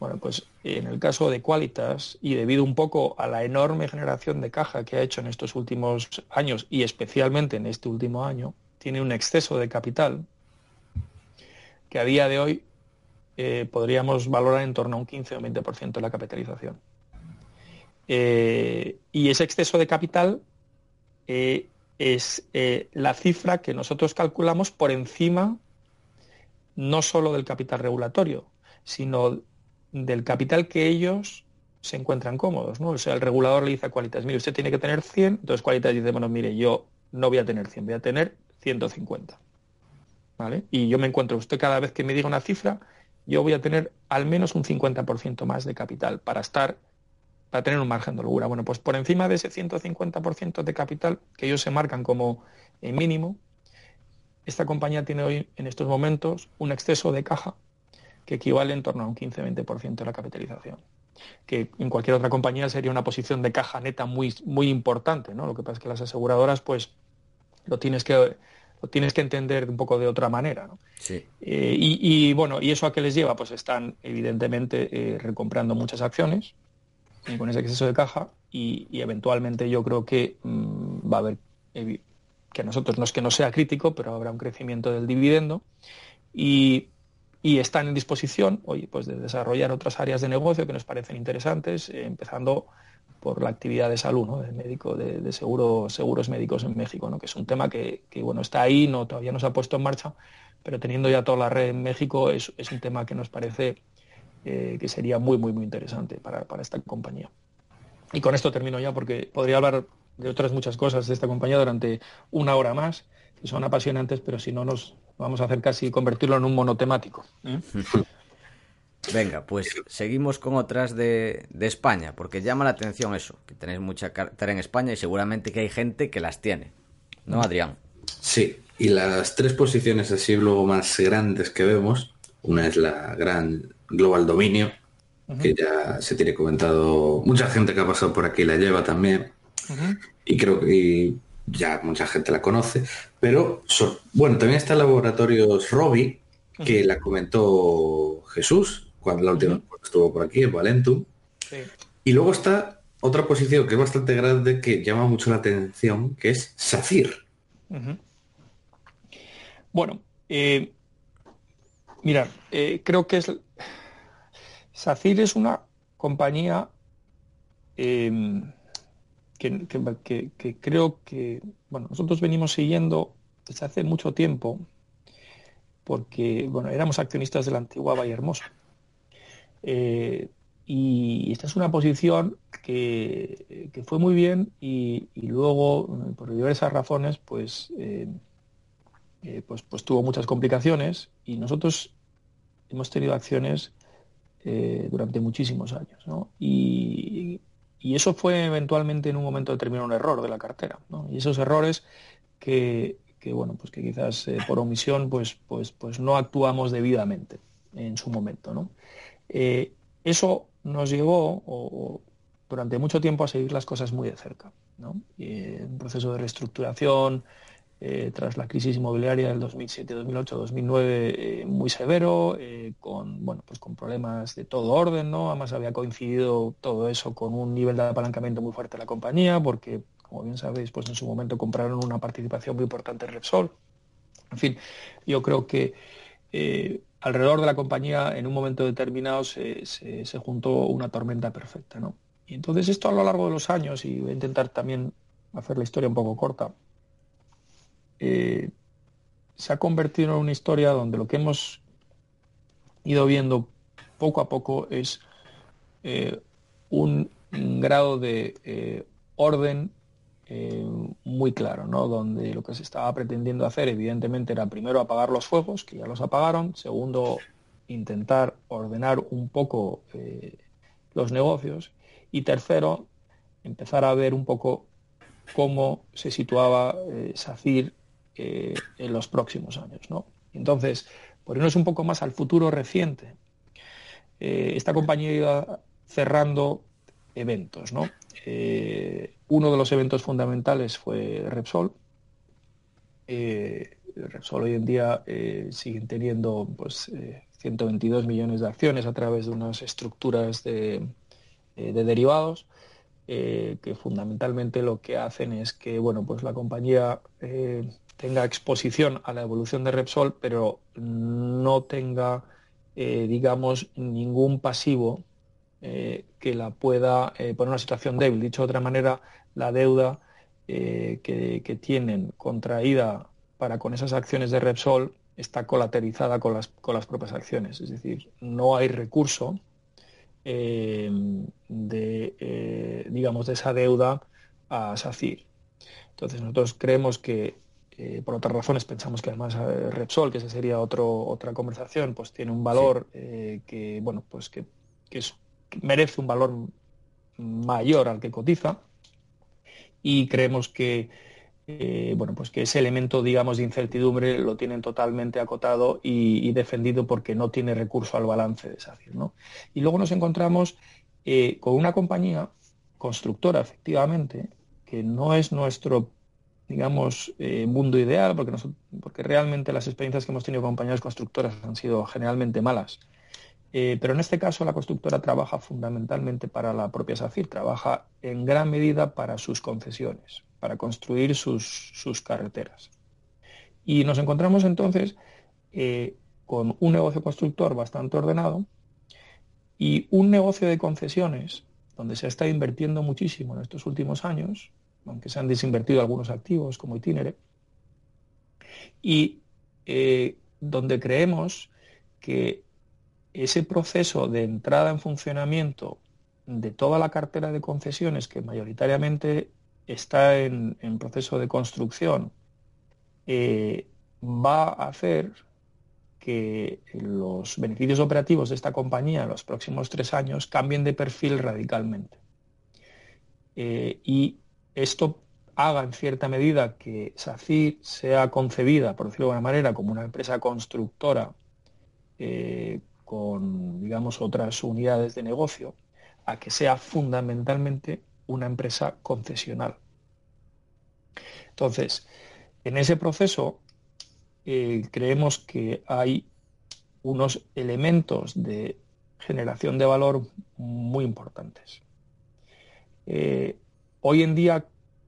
Bueno, pues en el caso de Qualitas, y debido un poco a la enorme generación de caja que ha hecho en estos últimos años, y especialmente en este último año, tiene un exceso de capital que a día de hoy eh, podríamos valorar en torno a un 15 o 20% de la capitalización. Eh, y ese exceso de capital eh, es la cifra que nosotros calculamos por encima no solo del capital regulatorio, sino del capital que ellos se encuentran cómodos. ¿no? O sea, el regulador le dice a Qualitas, mire, usted tiene que tener 100, entonces Qualitas dice, bueno, mire, yo no voy a tener 100, voy a tener 150. ¿Vale? Y yo me encuentro, usted cada vez que me diga una cifra, yo voy a tener al menos un 50% más de capital para estar, para tener un margen de holgura. Bueno, pues por encima de ese 150% de capital que ellos se marcan como mínimo, esta compañía tiene hoy, en estos momentos, un exceso de caja que equivale en torno a un 15-20% de la capitalización. Que en cualquier otra compañía sería una posición de caja neta muy, muy importante, ¿no? Lo que pasa es que las aseguradoras, pues, lo tienes que lo tienes que entender un poco de otra manera. ¿no? Sí. Eh, y, bueno, ¿y eso a qué les lleva? Pues están evidentemente eh, recomprando muchas acciones eh, con ese exceso de caja y, eventualmente yo creo que mm, va a haber que a nosotros no es que no sea crítico, pero habrá un crecimiento del dividendo y, están en disposición oye, pues de desarrollar otras áreas de negocio que nos parecen interesantes, eh, empezando por la actividad de salud, ¿no? de médico, de, seguro, seguros médicos en México, ¿no? que es un tema que, bueno, está ahí, no, todavía no se ha puesto en marcha, pero teniendo ya toda la red en México es, un tema que nos parece eh, que sería muy, muy, muy interesante para, para esta compañía. Y con esto termino ya porque podría hablar de otras muchas cosas de esta compañía durante una hora más, que son apasionantes, pero si no nos vamos a hacer casi convertirlo en un monotemático. ¿eh? <laughs> Venga, pues seguimos con otras de, de, España, porque llama la atención eso, que tenéis mucha cartera en España y seguramente que hay gente que las tiene. ¿No, Adrián? Sí, y las tres posiciones así luego más grandes que vemos, una es la gran Global Dominio, que ya se tiene comentado, mucha gente que ha pasado por aquí la lleva también. Y creo que ya mucha gente la conoce. Pero bueno, también está Laboratorios Robi, que la comentó Jesús cuando la última estuvo por aquí, en Valentum. Y luego está otra posición que es bastante grande que llama mucho la atención, que es SACIR. Bueno, eh, mira, eh, creo que es SACIR es una compañía eh, que, creo que, bueno, nosotros venimos siguiendo desde hace mucho tiempo, porque, bueno, éramos accionistas de la antigua Valle Hermosa. Eh, y esta es una posición que, fue muy bien y, luego, por diversas razones, pues, eh, eh, pues, pues tuvo muchas complicaciones y nosotros hemos tenido acciones durante muchísimos años. ¿no? Y y eso fue eventualmente en un momento determinado un error de la cartera. Y esos errores que, bueno, pues que quizás eh, por omisión pues, pues, pues no actuamos debidamente en su momento. Eh, eso nos llevó durante mucho tiempo a seguir las cosas muy de cerca. un proceso de reestructuración, eh, tras la crisis inmobiliaria del 2007, 2008, 2009 muy severo, eh, con, bueno, pues con problemas de todo orden, ¿no? Además había coincidido todo eso con un nivel de apalancamiento muy fuerte de la compañía, porque, como bien sabéis, pues en su momento compraron una participación muy importante en Repsol. En fin, yo creo que eh, alrededor de la compañía en un momento determinado se, juntó una tormenta perfecta, ¿no? Y entonces esto a lo largo de los años, y voy a intentar también hacer la historia un poco corta, eh, se ha convertido en una historia donde lo que hemos ido viendo poco a poco es eh, un, grado de eh, orden eh, muy claro, ¿no? donde lo que se estaba pretendiendo hacer evidentemente era primero apagar los fuegos, que ya los apagaron, segundo intentar ordenar un poco los negocios y tercero empezar a ver un poco cómo se situaba SACIR en los próximos años. ¿no? Entonces, por irnos un poco más al futuro reciente, eh, esta compañía iba cerrando eventos. ¿no? Eh, uno de los eventos fundamentales fue Repsol. Eh, Repsol hoy en día siguen teniendo pues, 122 millones de acciones a través de unas estructuras de, derivados. que fundamentalmente lo que hacen es que bueno pues la compañía tenga exposición a la evolución de Repsol, pero no tenga, eh, digamos, ningún pasivo eh, que la pueda eh, poner en una situación débil. Dicho de otra manera, la deuda que, tienen contraída para con esas acciones de Repsol está colateralizada con las, con las propias acciones. Es decir, no hay recurso de, digamos, de esa deuda a SACIR. Entonces nosotros creemos que eh, por otras razones pensamos que además eh, Repsol, que esa sería otro, otra conversación, pues tiene un valor eh, que, bueno, pues que, merece un valor mayor al que cotiza y creemos que, bueno, pues que ese elemento, digamos, de incertidumbre lo tienen totalmente acotado y, defendido porque no tiene recurso al balance de SACIR, ¿no? Y luego nos encontramos con una compañía constructora, efectivamente, que no es nuestro digamos, eh, mundo ideal, porque, porque realmente las experiencias que hemos tenido con compañías constructoras han sido generalmente malas. Eh, pero en este caso la constructora trabaja fundamentalmente para la propia SACIR, trabaja en gran medida para sus concesiones, para construir sus, sus carreteras. Y nos encontramos entonces eh, con un negocio constructor bastante ordenado y un negocio de concesiones donde se ha estado invirtiendo muchísimo en estos últimos años, aunque se han desinvertido algunos activos como Itinere, y eh, donde creemos que ese proceso de entrada en funcionamiento de toda la cartera de concesiones que mayoritariamente está en, proceso de construcción, eh, va a hacer que los beneficios operativos de esta compañía en los próximos tres años cambien de perfil radicalmente. Eh, y esto haga en cierta medida que SACIR sea concebida, por decirlo de alguna manera, como una empresa constructora eh, con, digamos, otras unidades de negocio, a que sea fundamentalmente una empresa concesional. Entonces, en ese proceso eh, creemos que hay unos elementos de generación de valor muy importantes. Eh, Hoy en día,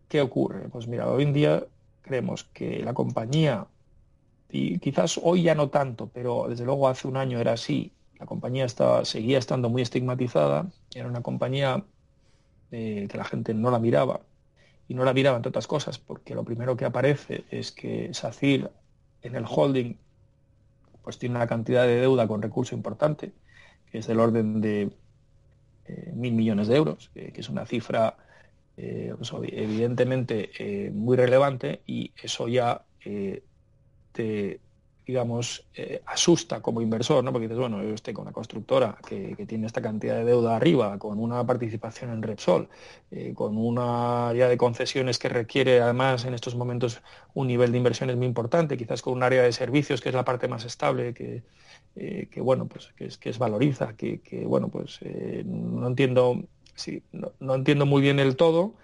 ¿qué ocurre? Pues mira, hoy en día creemos que la compañía, y quizás hoy ya no tanto, pero desde luego hace un año era así, la compañía estaba, seguía estando muy estigmatizada, era una compañía eh, que la gente no la miraba, y no la miraba entre otras cosas, porque lo primero que aparece es que SACIR en el holding pues tiene una cantidad de deuda con recurso importante, que es del orden de eh, mil millones de euros, que es una cifra eh, pues, evidentemente eh, muy relevante y eso ya eh, te, digamos, asusta como inversor, ¿no? Porque dices, bueno, yo estoy con una constructora que, tiene esta cantidad de deuda arriba, con una participación en Repsol, con una área de concesiones que requiere además en estos momentos un nivel de inversiones muy importante, quizás con un área de servicios que es la parte más estable, que, que bueno, pues que es, que es valoriza, que, que bueno, pues no entiendo sí, no, entiendo muy bien el todo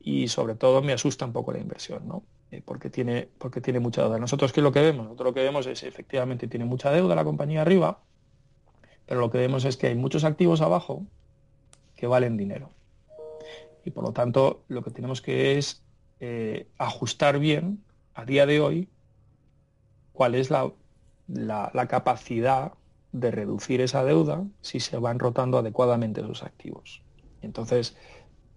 y sobre todo me asusta un poco la inversión, ¿no? Eh, porque, tiene, porque tiene mucha deuda. Nosotros, ¿qué es lo que vemos? Nosotros lo que vemos es efectivamente tiene mucha deuda la compañía arriba, pero lo que vemos es que hay muchos activos abajo que valen dinero. Y por lo tanto, lo que tenemos que es eh, ajustar bien a día de hoy cuál es la, la, capacidad de reducir esa deuda si se van rotando adecuadamente esos activos. Entonces,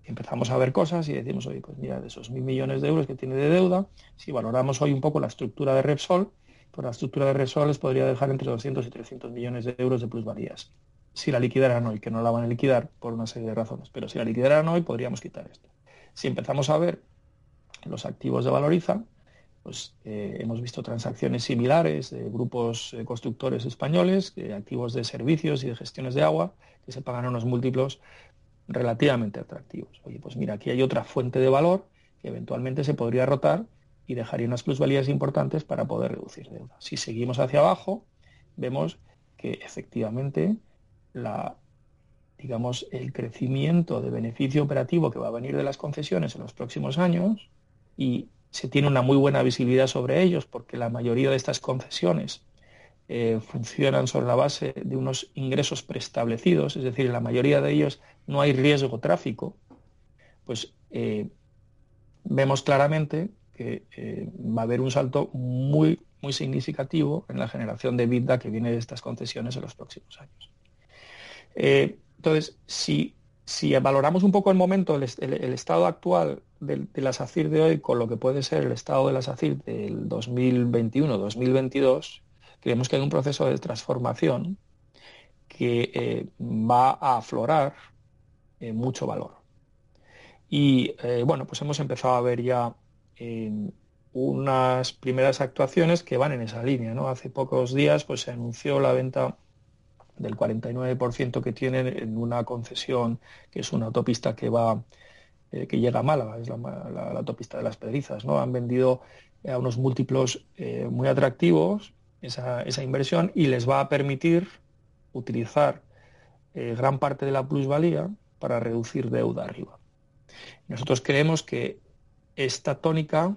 empezamos a ver cosas y decimos, oye, pues mira, de esos mil millones de euros que tiene de deuda, si valoramos hoy un poco la estructura de Repsol, pues la estructura de Repsol les podría dejar entre 200 y 300 millones de euros de plusvalías. Si la liquidaran hoy, que no la van a liquidar por una serie de razones, pero si la liquidaran hoy podríamos quitar esto. Si empezamos a ver los activos de Valoriza, pues eh, hemos visto transacciones similares de grupos eh, constructores españoles, activos de servicios y de gestiones de agua, que se pagan unos múltiplos relativamente atractivos. Oye, pues mira, aquí hay otra fuente de valor que eventualmente se podría rotar y dejaría unas plusvalías importantes para poder reducir deuda. Si seguimos hacia abajo, vemos que efectivamente la, digamos, el crecimiento de beneficio operativo que va a venir de las concesiones en los próximos años y se tiene una muy buena visibilidad sobre ellos porque la mayoría de estas concesiones eh, funcionan sobre la base de unos ingresos preestablecidos, es decir, la mayoría de ellos no hay riesgo tráfico, pues eh, vemos claramente que eh, va a haber un salto muy, muy significativo en la generación de vida que viene de estas concesiones en los próximos años. entonces, si, si, valoramos un poco el momento, el, estado actual de, de, la SACIR de hoy con lo que puede ser el estado de la SACIR del 2021-2022, creemos que hay un proceso de transformación que eh, va a aflorar eh, mucho valor. Y eh, bueno, pues hemos empezado a ver ya unas primeras actuaciones que van en esa línea. ¿no? Hace pocos días pues, se anunció la venta del 49% que tienen en una concesión que es una autopista que va que llega a Málaga, es la, autopista de las Pedrizas. ¿no? Han vendido a unos múltiplos muy atractivos esa, inversión y les va a permitir utilizar eh, gran parte de la plusvalía para reducir deuda arriba. Nosotros creemos que esta tónica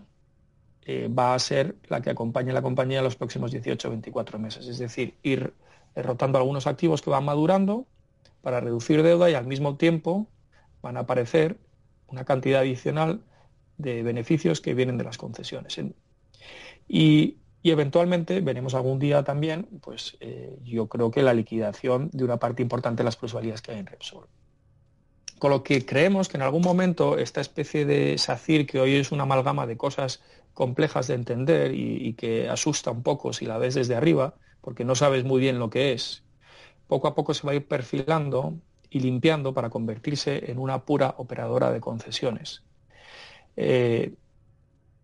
eh, va a ser la que acompañe a la compañía en los próximos 18 o 24 meses, es decir, ir rotando algunos activos que van madurando para reducir deuda y al mismo tiempo van a aparecer una cantidad adicional de beneficios que vienen de las concesiones. Y y eventualmente veremos algún día también, pues eh, yo creo que la liquidación de una parte importante de las plusvalías que hay en Repsol. Con lo que creemos que en algún momento esta especie de SACIR, que hoy es una amalgama de cosas complejas de entender y, que asusta un poco si la ves desde arriba, porque no sabes muy bien lo que es, poco a poco se va a ir perfilando y limpiando para convertirse en una pura operadora de concesiones. Eh,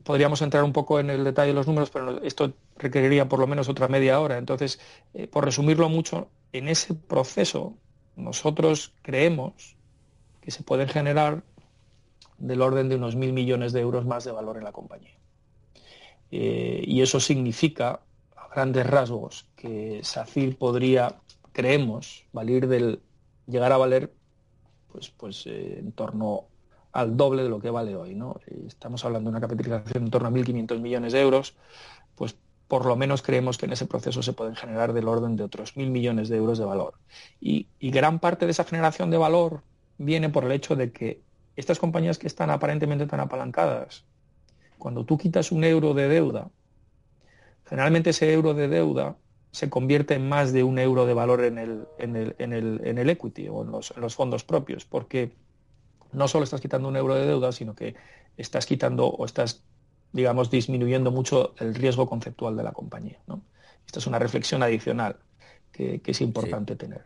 podríamos entrar un poco en el detalle de los números, pero esto requeriría por lo menos otra media hora. Entonces, eh, por resumirlo mucho, en ese proceso nosotros creemos que se pueden generar del orden de unos mil millones de euros más de valor en la compañía. Eh, y eso significa, a grandes rasgos, que SACIR podría, creemos, valer del, llegar a valer pues, pues eh, en torno al doble de lo que vale hoy. ¿no? Estamos hablando de una capitalización en torno a 1.500 millones de euros, pues por lo menos creemos que en ese proceso se pueden generar del orden de otros 1.000 millones de euros de valor. Y, gran parte de esa generación de valor viene por el hecho de que estas compañías que están aparentemente tan apalancadas, cuando tú quitas un euro de deuda, generalmente ese euro de deuda se convierte en más de un euro de valor en el, en el, en el, en el equity o en los, en los fondos propios, porque no solo estás quitando un euro de deuda, sino que estás quitando o estás, digamos, disminuyendo mucho el riesgo conceptual de la compañía. ¿no? Esta es una reflexión adicional que, es importante tener.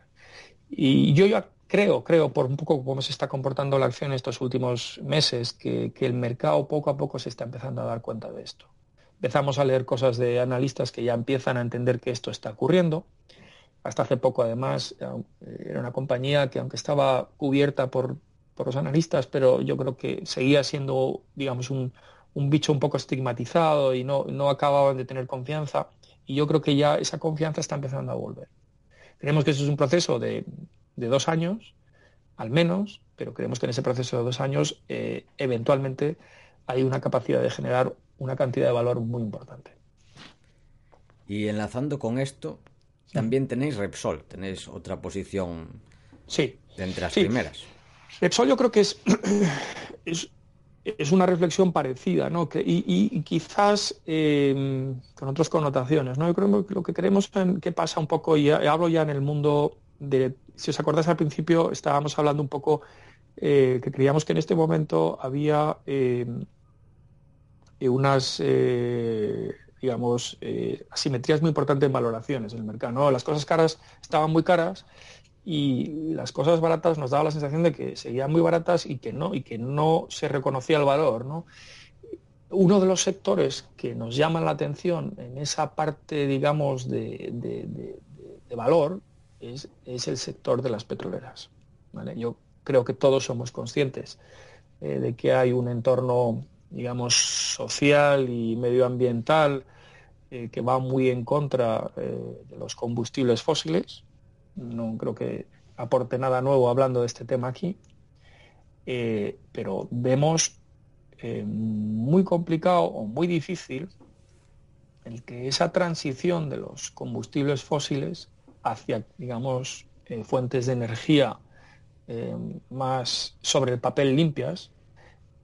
Y yo ya creo, creo, por un poco cómo se está comportando la acción estos últimos meses, que, el mercado poco a poco se está empezando a dar cuenta de esto. Empezamos a leer cosas de analistas que ya empiezan a entender que esto está ocurriendo. Hasta hace poco, además, era una compañía que, aunque estaba cubierta por por los analistas, pero yo creo que seguía siendo, digamos, un, bicho un poco estigmatizado y no, no acababan de tener confianza. Y yo creo que ya esa confianza está empezando a volver. Creemos que eso es un proceso de, dos años, al menos, pero creemos que en ese proceso de dos años eh, eventualmente hay una capacidad de generar una cantidad de valor muy importante. Y enlazando con esto, también tenéis Repsol, tenéis otra posición sí. de entre las primeras. Repsol yo creo que <clears throat> es, es una reflexión parecida, ¿no? y, quizás em, con otras connotaciones, ¿no? Yo creo que lo que queremos que pasa un poco, y hablo ya en el mundo de, si os acordáis al principio, estábamos hablando un poco eh, que creíamos que en este momento había em, eh, unas, eh, digamos, asimetrías muy importantes en valoraciones en el mercado, ¿no? Las cosas caras estaban muy caras y las cosas baratas nos daba la sensación de que seguían muy baratas y que no, y que no se reconocía el valor, ¿no? Uno de los sectores que nos llama la atención en esa parte, digamos, de, valor es, el sector de las petroleras. Yo creo que todos somos conscientes eh, de que hay un entorno, digamos, social y medioambiental eh, que va muy en contra eh, de los combustibles fósiles, no creo que aporte nada nuevo hablando de este tema aquí, eh, pero vemos eh, muy complicado o muy difícil el que esa transición de los combustibles fósiles hacia, digamos, eh, fuentes de energía más sobre el papel limpias,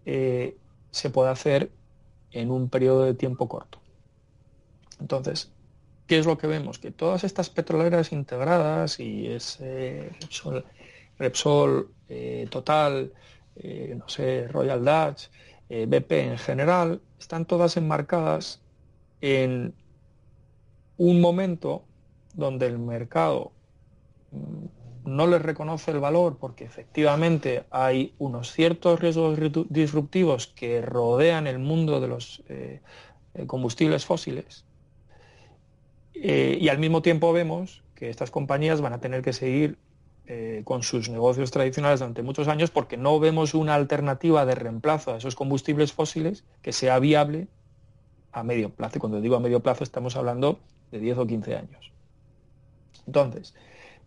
se pueda hacer en un periodo de tiempo corto. Entonces, ¿Qué es lo que vemos? Que todas estas petroleras integradas y ese Repsol, eh, Total, eh, no sé, Royal Dutch, eh, BP en general, están todas enmarcadas en un momento donde el mercado mm, no les reconoce el valor porque efectivamente hay unos ciertos riesgos disruptivos que rodean el mundo de los combustibles fósiles eh, y al mismo tiempo vemos que estas compañías van a tener que seguir eh, con sus negocios tradicionales durante muchos años porque no vemos una alternativa de reemplazo a esos combustibles fósiles que sea viable a medio plazo. Y cuando digo a medio plazo estamos hablando de 10 o 15 años. Entonces,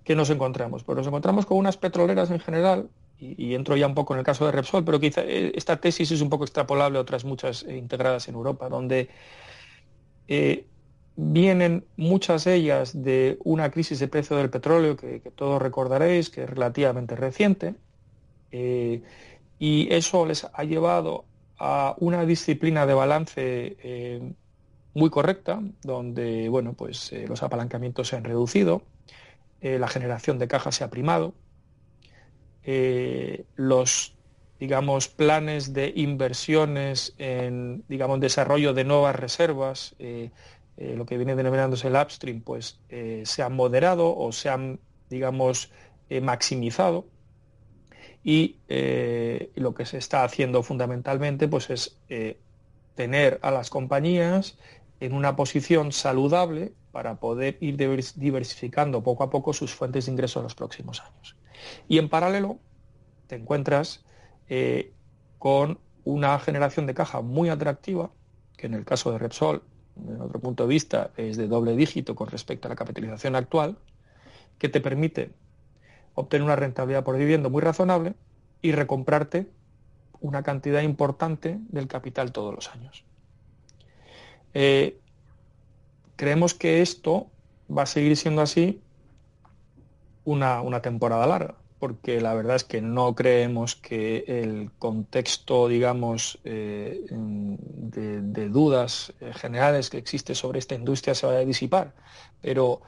¿qué nos encontramos? Pues nos encontramos con unas petroleras en general, y, entro ya un poco en el caso de Repsol, pero quizá eh, esta tesis es un poco extrapolable a otras muchas integradas en Europa, donde vienen muchas ellas de una crisis de precio del petróleo que, todos recordaréis que es relativamente reciente eh, y eso les ha llevado a una disciplina de balance eh, muy correcta donde bueno pues eh, los apalancamientos se han reducido la generación de caja se ha primado los digamos planes de inversiones en digamos desarrollo de nuevas reservas lo que viene denominándose el upstream, pues eh, se han moderado o se han, digamos, eh, maximizado. Y lo que se está haciendo fundamentalmente pues es tener a las compañías en una posición saludable para poder ir diversificando poco a poco sus fuentes de ingresos en los próximos años. Y en paralelo te encuentras con una generación de caja muy atractiva, que en el caso de Repsol en otro punto de vista, es de doble dígito con respecto a la capitalización actual, que te permite obtener una rentabilidad por dividendo muy razonable y recomprarte una cantidad importante del capital todos los años. Eh, creemos que esto va a seguir siendo así una temporada larga porque la verdad es que no creemos que el contexto, digamos, eh, de, dudas eh, generales que existe sobre esta industria se vaya a disipar. Pero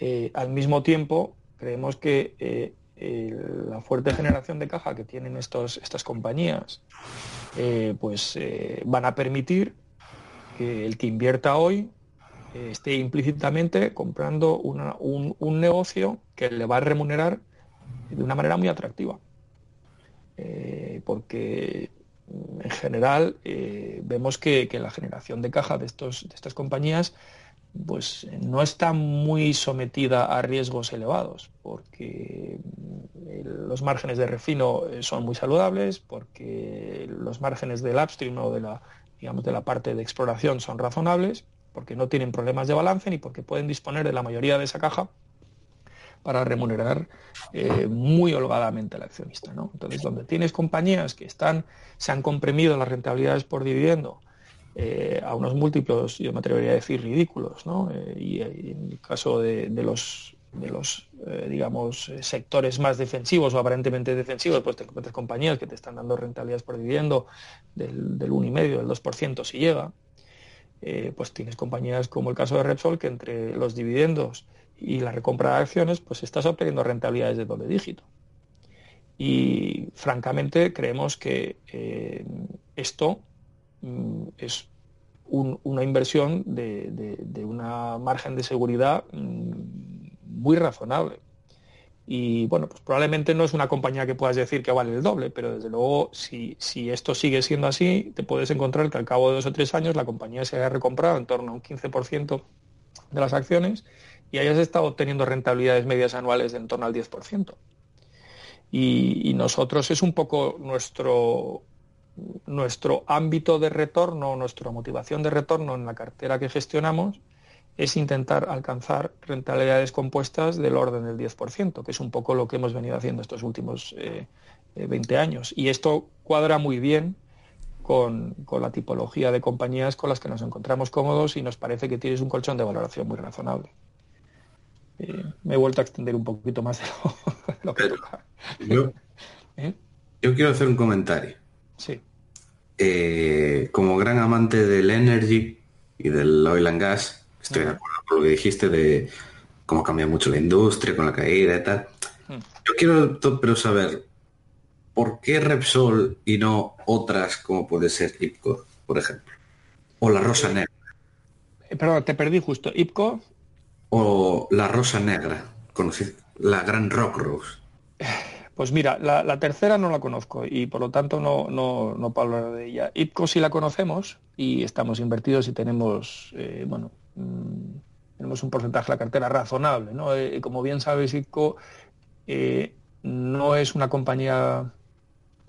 eh, al mismo tiempo creemos que la fuerte generación de caja que tienen estos, estas compañías, pues van a permitir que el que invierta hoy esté implícitamente comprando un negocio que le va a remunerar de una manera muy atractiva. Eh, porque en general eh, vemos que, la generación de caja de, estos, de estas compañías pues no está muy sometida a riesgos elevados, porque eh, los márgenes de refino son muy saludables, porque los márgenes del upstream o de la, digamos, de la parte de exploración son razonables, porque no tienen problemas de balance ni porque pueden disponer de la mayoría de esa caja para remunerar eh, muy holgadamente al accionista. ¿no? Entonces, donde tienes compañías que están, se han comprimido las rentabilidades por dividendo eh, a unos múltiplos, yo me atrevería a decir, ridículos, ¿no? Eh, y, en el caso de, los de los digamos, sectores más defensivos o aparentemente defensivos, pues te encuentras compañías que te están dando rentabilidades por dividendo del, del 1,5, del 2% si llega. Pues tienes compañías como el caso de Repsol, que entre los dividendos y la recompra de acciones, pues estás obteniendo rentabilidades de doble dígito. Y francamente creemos que esto mm, es una inversión de, de, una margen de seguridad mm, muy razonable. Y bueno, pues probablemente no es una compañía que puedas decir que vale el doble, pero desde luego si, si esto sigue siendo así, te puedes encontrar que al cabo de dos o tres años la compañía se haya recomprado en torno a un 15% de las acciones y hayas estado obteniendo rentabilidades medias anuales de en torno al 10%. Y, y nosotros es un poco nuestro, nuestro ámbito de retorno, nuestra motivación de retorno en la cartera que gestionamos, es intentar alcanzar rentabilidades compuestas del orden del 10%, que es un poco lo que hemos venido haciendo estos últimos 20 eh, años. Y esto cuadra muy bien con, la tipología de compañías con las que nos encontramos cómodos y nos parece que tienes un colchón de valoración muy razonable. Eh, me he vuelto a extender un poquito más de lo, <laughs> que toca. <laughs> ¿Eh? Yo, quiero hacer un comentario. Sí. como gran amante del energy y del oil and gas, Estoy de acuerdo con lo que dijiste de cómo cambia mucho la industria con la caída y tal. Hmm. Yo quiero pero saber por qué Repsol y no otras como puede ser IPCO, por ejemplo, o la Rosa eh, Negra. Eh, perdón, te perdí justo. IPCO o la Rosa Negra, conocida, la Gran Rock Rose. Pues mira, la, tercera no la conozco y por lo tanto no, no, no puedo hablar de ella. IPCO sí la conocemos y estamos invertidos y tenemos, eh, bueno, Mm, tenemos un porcentaje de la cartera razonable. ¿no? Eh, como bien sabes, eh, no es una compañía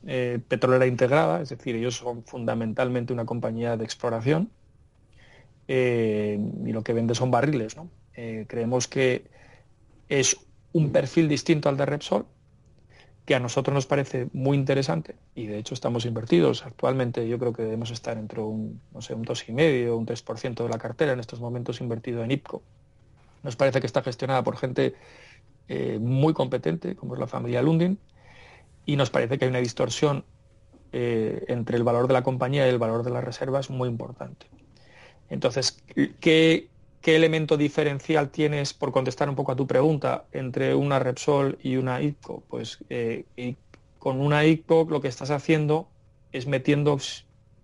eh, petrolera integrada, es decir, ellos son fundamentalmente una compañía de exploración y lo que vende son barriles. ¿no? Creemos que es un perfil distinto al de Repsol, que a nosotros nos parece muy interesante y de hecho estamos invertidos. Actualmente yo creo que debemos estar entre un, no sé, un 2,5 o un 3% de la cartera en estos momentos invertido en IPCO. Nos parece que está gestionada por gente eh, muy competente, como es la familia Lundin, y nos parece que hay una distorsión eh, entre el valor de la compañía y el valor de las reservas muy importante. Entonces, ¿qué, ¿Qué elemento diferencial tienes, por contestar un poco a tu pregunta, entre una Repsol y una IPCO? Pues eh, con una IPCO lo que estás haciendo es metiendo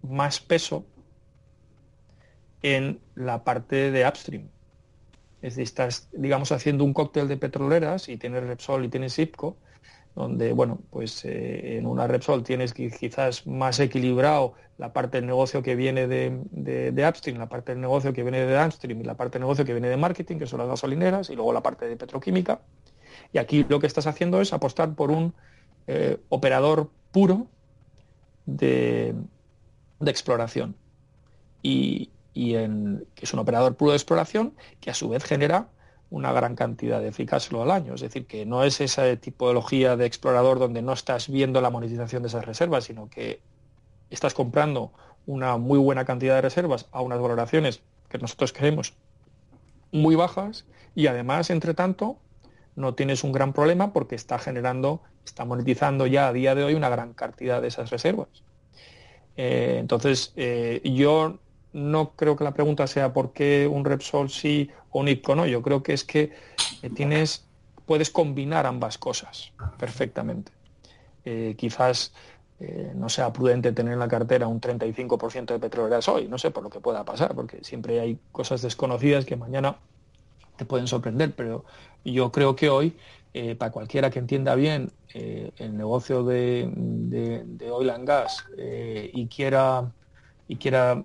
más peso en la parte de upstream. Es decir, estás, digamos, haciendo un cóctel de petroleras y tienes Repsol y tienes IPCO, donde, bueno, pues eh, en una Repsol tienes quizás más equilibrado la parte del negocio que viene de, upstream, la parte del negocio que viene de downstream y la parte del negocio que viene de marketing, que son las gasolineras, y luego la parte de petroquímica. Y aquí lo que estás haciendo es apostar por un eh, operador puro de, exploración. Y, en, que es un operador puro de exploración que a su vez genera una gran cantidad de free cash al año. Es decir, que no es esa tipología de explorador donde no estás viendo la monetización de esas reservas, sino que estás comprando una muy buena cantidad de reservas a unas valoraciones que nosotros queremos muy bajas y además, entre tanto, no tienes un gran problema porque está generando, está monetizando ya a día de hoy una gran cantidad de esas reservas. Eh, entonces, eh, yo no creo que la pregunta sea por qué un Repsol sí un IPCO no. Yo creo que es que eh, tienes, puedes combinar ambas cosas perfectamente. quizás eh, no sea prudente tener en la cartera un 35% de petroleras hoy, no sé por lo que pueda pasar, porque siempre hay cosas desconocidas que mañana te pueden sorprender, pero yo creo que hoy, eh, para cualquiera que entienda bien eh, el negocio de, de, oil and gas y, quiera, y quiera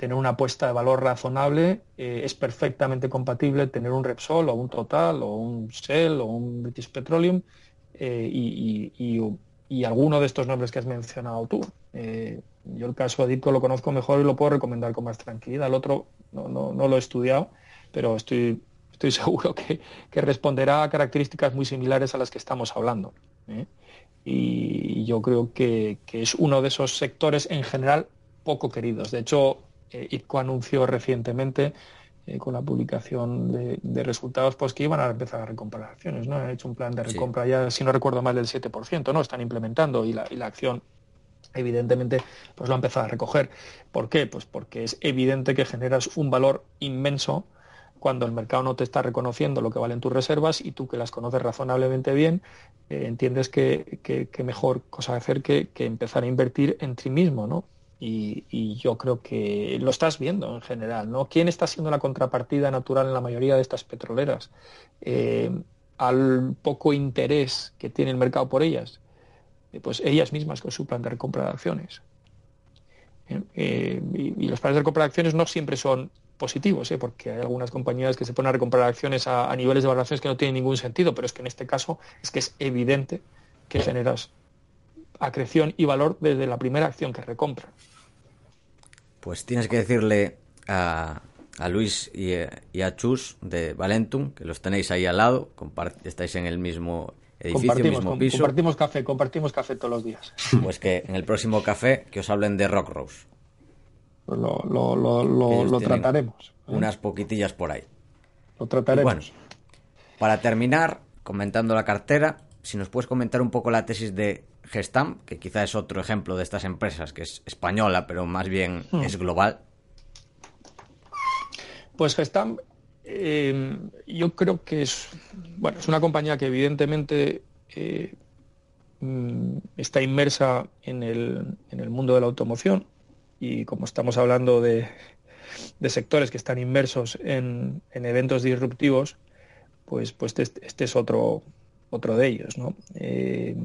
tener una apuesta de valor razonable, es perfectamente compatible tener un Repsol o un Total o un Shell o un British Petroleum y, y alguno de estos nombres que has mencionado tú. Eh, yo el caso de lo conozco mejor y lo puedo recomendar con más tranquilidad. El otro no, lo he estudiado, pero estoy, estoy <laughs> seguro que, responderá a características muy similares a las que estamos hablando. ¿eh? Y yo creo que, es uno de esos sectores en general poco queridos. De hecho, eh, IPCO anunció recientemente eh, con la publicación de, resultados, pues que iban a empezar a recomprar acciones, ¿no? Han hecho un plan de recompra ya, si no recuerdo mal, del 7%, ¿no? Están implementando y la, y la acción evidentemente pues lo ha empezado a recoger. ¿Por qué? Pues porque es evidente que generas un valor inmenso cuando el mercado no te está reconociendo lo que valen tus reservas y tú que las conoces razonablemente bien, eh, entiendes que, mejor cosa hacer que, empezar a invertir en ti mismo, ¿no? Y, yo creo que lo estás viendo en general, ¿no? ¿Quién está siendo la contrapartida natural en la mayoría de estas petroleras? Eh, al poco interés que tiene el mercado por ellas, eh, pues ellas mismas con su plan de recompra de acciones. y, los planes de recompra de acciones no siempre son positivos, ¿eh? porque hay algunas compañías que se ponen a recomprar acciones a, niveles de valoraciones que no tienen ningún sentido, pero es que en este caso es que es evidente que generas acreción y valor desde la primera acción que recompra. Pues tienes que decirle a, Luis y, a Chus de Valentum, que los tenéis ahí al lado, estáis en el mismo edificio, mismo piso. Compartimos café, compartimos café todos los días. <laughs> Pues que en el próximo café que os hablen de Rock Rose. Pues lo, lo, lo, trataremos. ¿eh? Unas poquitillas por ahí. Lo trataremos. bueno, para terminar, comentando la cartera, si nos puedes comentar un poco la tesis de Gestam, que quizá es otro ejemplo de estas empresas, que es española, pero más bien hmm. es global. Pues Gestam, eh, yo creo que es, bueno, es una compañía que evidentemente eh, mm, está inmersa en el, en el mundo de la automoción y como estamos hablando de, sectores que están inmersos en, eventos disruptivos, pues, pues este, este, es otro, otro de ellos. ¿no? Eh,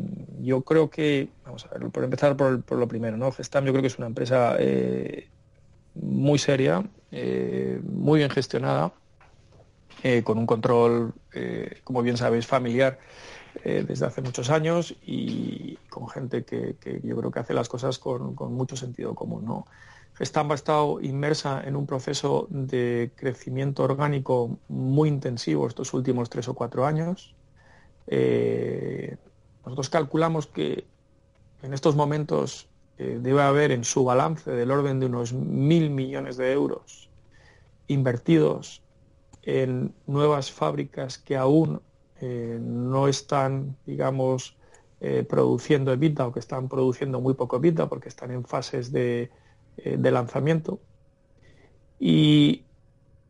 yo creo que, vamos a ver, por empezar por, lo primero, ¿no? Gestam yo creo que es una empresa eh, muy seria, eh, muy bien gestionada, con un control, como bien sabéis, familiar desde hace muchos años y con gente que, yo creo que hace las cosas con, mucho sentido común. ¿no? Ha estado inmersa en un proceso de crecimiento orgánico muy intensivo estos últimos tres o cuatro años. Eh, nosotros calculamos que en estos momentos eh, debe haber en su balance del orden de unos mil millones de euros invertidos en nuevas fábricas que aún eh, no están, digamos, produciendo EBITDA o que están produciendo muy poco EBITDA porque están en fases de, lanzamiento. Y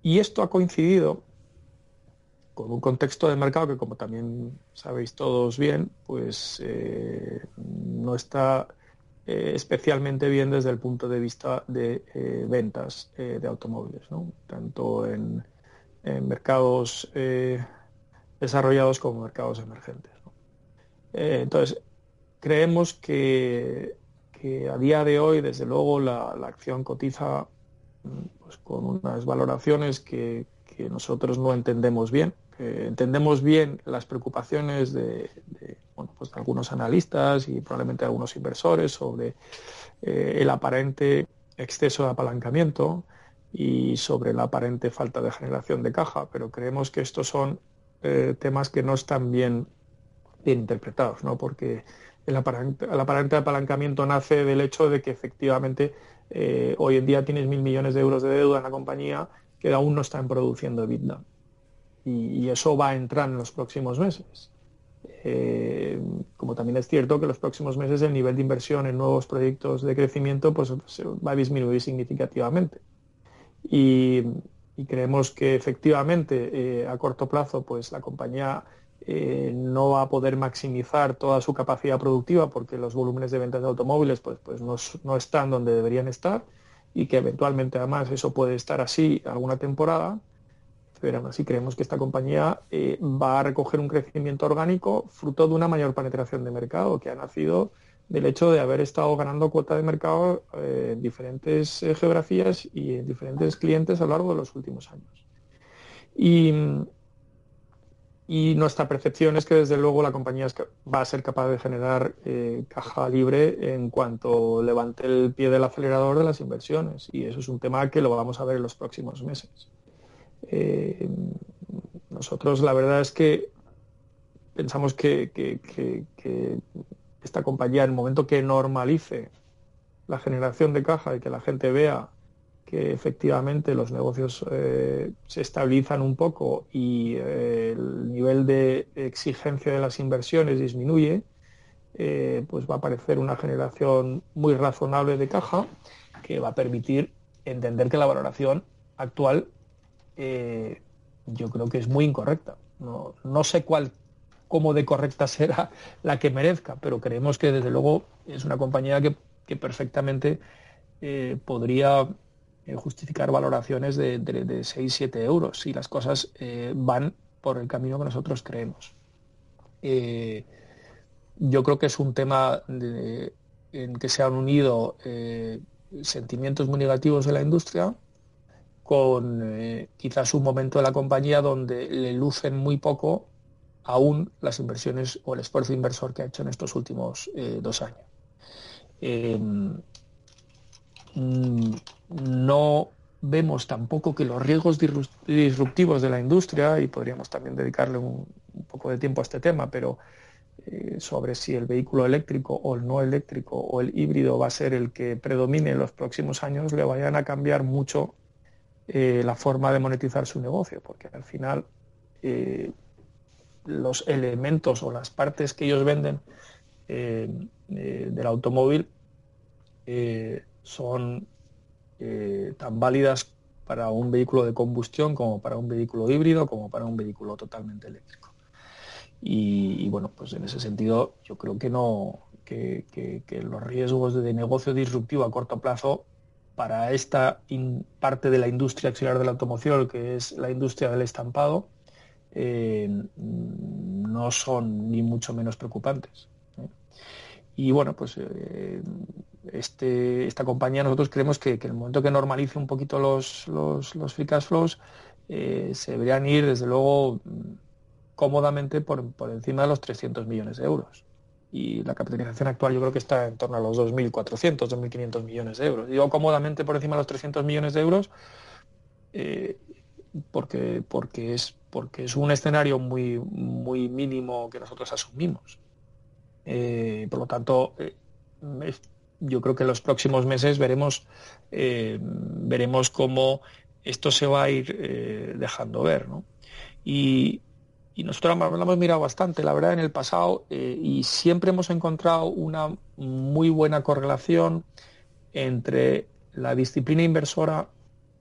esto ha coincidido con un contexto de mercado que, como también sabéis todos bien, pues eh, no está eh, especialmente bien desde el punto de vista de eh, ventas de automóviles, tanto en, mercados desarrollados como mercados emergentes. entonces, creemos que, que, a día de hoy, desde luego, la, acción cotiza pues, con unas valoraciones que, que nosotros no entendemos bien entendemos bien las preocupaciones de, pues algunos analistas y probablemente algunos inversores sobre eh, el aparente exceso de apalancamiento y sobre la aparente falta de generación de caja, pero creemos que estos son eh, temas que no están bien, interpretados, ¿no? porque el aparente, el aparente apalancamiento nace del hecho de que efectivamente eh, hoy en día tienes mil millones de euros de deuda en la compañía que aún no están produciendo EBITDA y, eso va a entrar en los próximos meses. Eh, como también es cierto que en los próximos meses el nivel de inversión en nuevos proyectos de crecimiento pues, va a disminuir significativamente. Y, creemos que efectivamente eh, a corto plazo pues, la compañía eh, no va a poder maximizar toda su capacidad productiva porque los volúmenes de ventas de automóviles pues, pues no, no están donde deberían estar y que eventualmente además eso puede estar así alguna temporada pero así creemos que esta compañía eh, va a recoger un crecimiento orgánico fruto de una mayor penetración de mercado que ha nacido del hecho de haber estado ganando cuota de mercado eh, en diferentes eh, geografías y en diferentes clientes a lo largo de los últimos años. Y, y nuestra percepción es que desde luego la compañía va a ser capaz de generar caja libre en cuanto levante el pie del acelerador de las inversiones. Y eso es un tema que lo vamos a ver en los próximos meses. Eh, nosotros la verdad es que pensamos que, esta compañía, en el momento que normalice la generación de caja y que la gente vea que efectivamente los negocios eh, se estabilizan un poco y eh, el nivel de exigencia de las inversiones disminuye, pues va a aparecer una generación muy razonable de caja que va a permitir entender que la valoración actual yo creo que es muy incorrecta. No, no sé cuál cómo de correcta será la que merezca, pero creemos que desde luego es una compañía que, que perfectamente eh, podría eh, justificar valoraciones de, de, 6-7 euros si las cosas eh, van por el camino que nosotros creemos. yo creo que es un tema en que se han unido sentimientos muy negativos de la industria con quizás un momento de la compañía donde le lucen muy poco aún las inversiones o el esfuerzo inversor que ha hecho en estos últimos dos años. Mm, no vemos tampoco que los riesgos disruptivos de la industria, y podríamos también dedicarle un, poco de tiempo a este tema, pero eh, sobre si el vehículo eléctrico o el no eléctrico o el híbrido va a ser el que predomine en los próximos años, le vayan a cambiar mucho eh, la forma de monetizar su negocio, porque al final eh, los elementos o las partes que ellos venden del automóvil son eh, tan válidas para un vehículo de combustión como para un vehículo híbrido, como para un vehículo totalmente eléctrico. Y, bueno, pues en ese sentido yo creo que no, que, los riesgos de negocio disruptivo a corto plazo para esta parte de la industria auxiliar de la automoción, que es la industria del estampado, eh, no son ni mucho menos preocupantes. ¿eh? Y bueno, pues este, esta compañía nosotros creemos que, en el momento que normalice un poquito los, los, los flows, eh, se deberían ir desde luego cómodamente por, encima de los 300 millones de euros. Y la capitalización actual yo creo que está en torno a los 2.400, 2.500 millones de euros. Digo cómodamente por encima de los 300 millones de euros eh, porque, porque, es, porque es un escenario muy, muy mínimo que nosotros asumimos. Eh, por lo tanto, yo creo que en los próximos meses veremos, eh, veremos cómo esto se va a ir eh, dejando ver. Y, nosotros lo hemos mirado bastante, la verdad, en el pasado, eh, y siempre hemos encontrado una muy buena correlación entre la disciplina inversora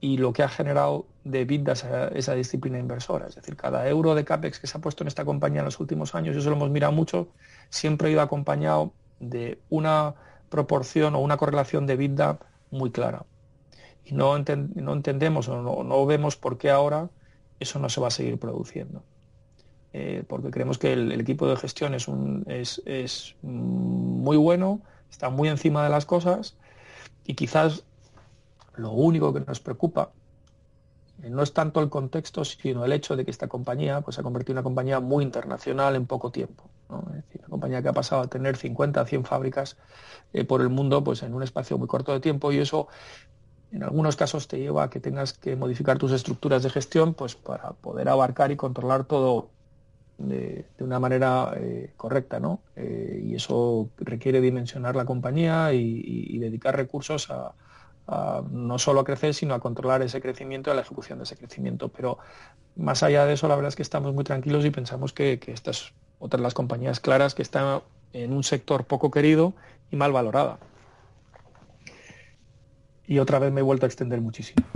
y lo que ha generado de vida esa, disciplina inversora. Es decir, cada euro de CAPEX que se ha puesto en esta compañía en los últimos años, y eso lo hemos mirado mucho, siempre ha ido acompañado de una proporción o una correlación de vida muy clara. Y no entendemos o no, vemos por qué ahora eso no se va a seguir produciendo. Eh, porque creemos que el, equipo de gestión es, muy bueno, está muy encima de las cosas y quizás lo único que nos preocupa eh, no es tanto el contexto, sino el hecho de que esta compañía pues, se ha convertido en una compañía muy internacional en poco tiempo. Una compañía que ha pasado a tener 50, 100 fábricas eh, por el mundo pues, en un espacio muy corto de tiempo y eso en algunos casos te lleva a que tengas que modificar tus estructuras de gestión pues, para poder abarcar y controlar todo de, una manera eh, correcta. ¿no? y eso requiere dimensionar la compañía y dedicar recursos a, no solo a crecer, sino a controlar ese crecimiento y a la ejecución de ese crecimiento. Pero más allá de eso, la verdad es que estamos muy tranquilos y pensamos que, que esta es otra de las compañías claras que están en un sector poco querido y mal valorada. Y otra vez me he vuelto a extender muchísimo.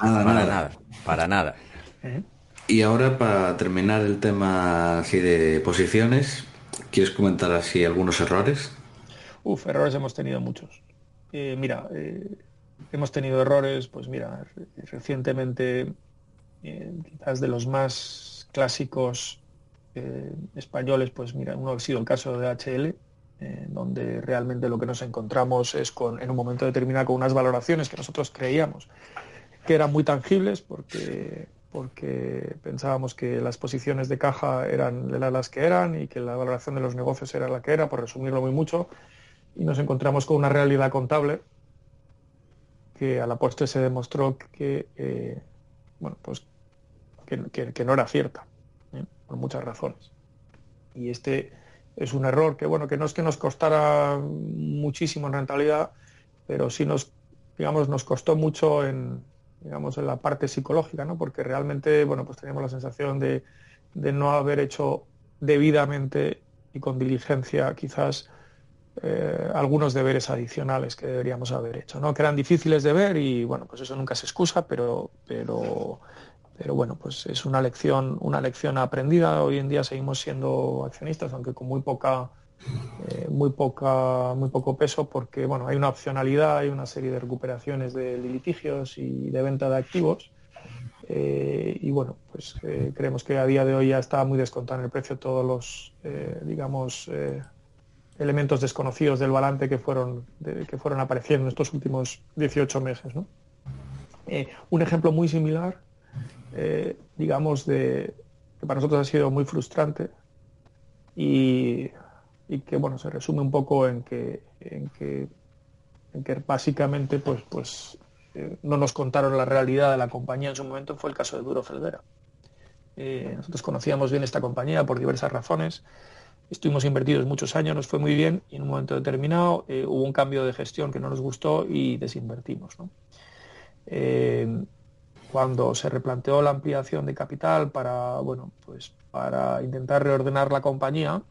Nada, <laughs> para nada, para nada. ¿Eh? Y ahora para terminar el tema así de posiciones, ¿quieres comentar así algunos errores? Uf, errores hemos tenido muchos. Eh, mira, eh, hemos tenido errores, pues mira, recientemente, eh, quizás de los más clásicos españoles, pues mira, uno ha sido el caso de HL, donde realmente lo que nos encontramos es con, en un momento determinado con unas valoraciones que nosotros creíamos que eran muy tangibles porque porque pensábamos que las posiciones de caja eran las que eran y que la valoración de los negocios era la que era, por resumirlo muy mucho, y nos encontramos con una realidad contable que a la postre se demostró que, eh, bueno, pues que, no era cierta, ¿eh? por muchas razones. Y este es un error que, bueno, que no es que nos costara muchísimo en rentabilidad, pero sí nos digamos, nos costó mucho en, digamos, en la parte psicológica, ¿no? Porque realmente, bueno, pues teníamos la sensación de, de no haber hecho debidamente y con diligencia quizás eh, algunos deberes adicionales que deberíamos haber hecho, ¿no? Que eran difíciles de ver y bueno, pues eso nunca se excusa, pero, pero, pero bueno, pues es una lección, una lección aprendida. Hoy en día seguimos siendo accionistas, aunque con muy poca eh, muy poca muy poco peso porque bueno hay una opcionalidad hay una serie de recuperaciones de litigios y de venta de activos. Eh, y bueno pues eh, creemos que a día de hoy ya está muy descontado en el precio todos los digamos elementos desconocidos del balance que fueron que fueron apareciendo en estos últimos 18 meses un ejemplo muy similar digamos de que para nosotros ha sido muy frustrante y y que bueno se resume un poco en que, en que, en que básicamente pues, pues eh, no nos contaron la realidad de la compañía en su momento fue el caso de Duro Felguera. Eh, nosotros conocíamos bien esta compañía por diversas razones. Estuvimos invertidos muchos años, nos fue muy bien y en un momento determinado eh, hubo un cambio de gestión que no nos gustó y desinvertimos. cuando se replanteó la ampliación de capital para, bueno, pues para intentar reordenar la compañía,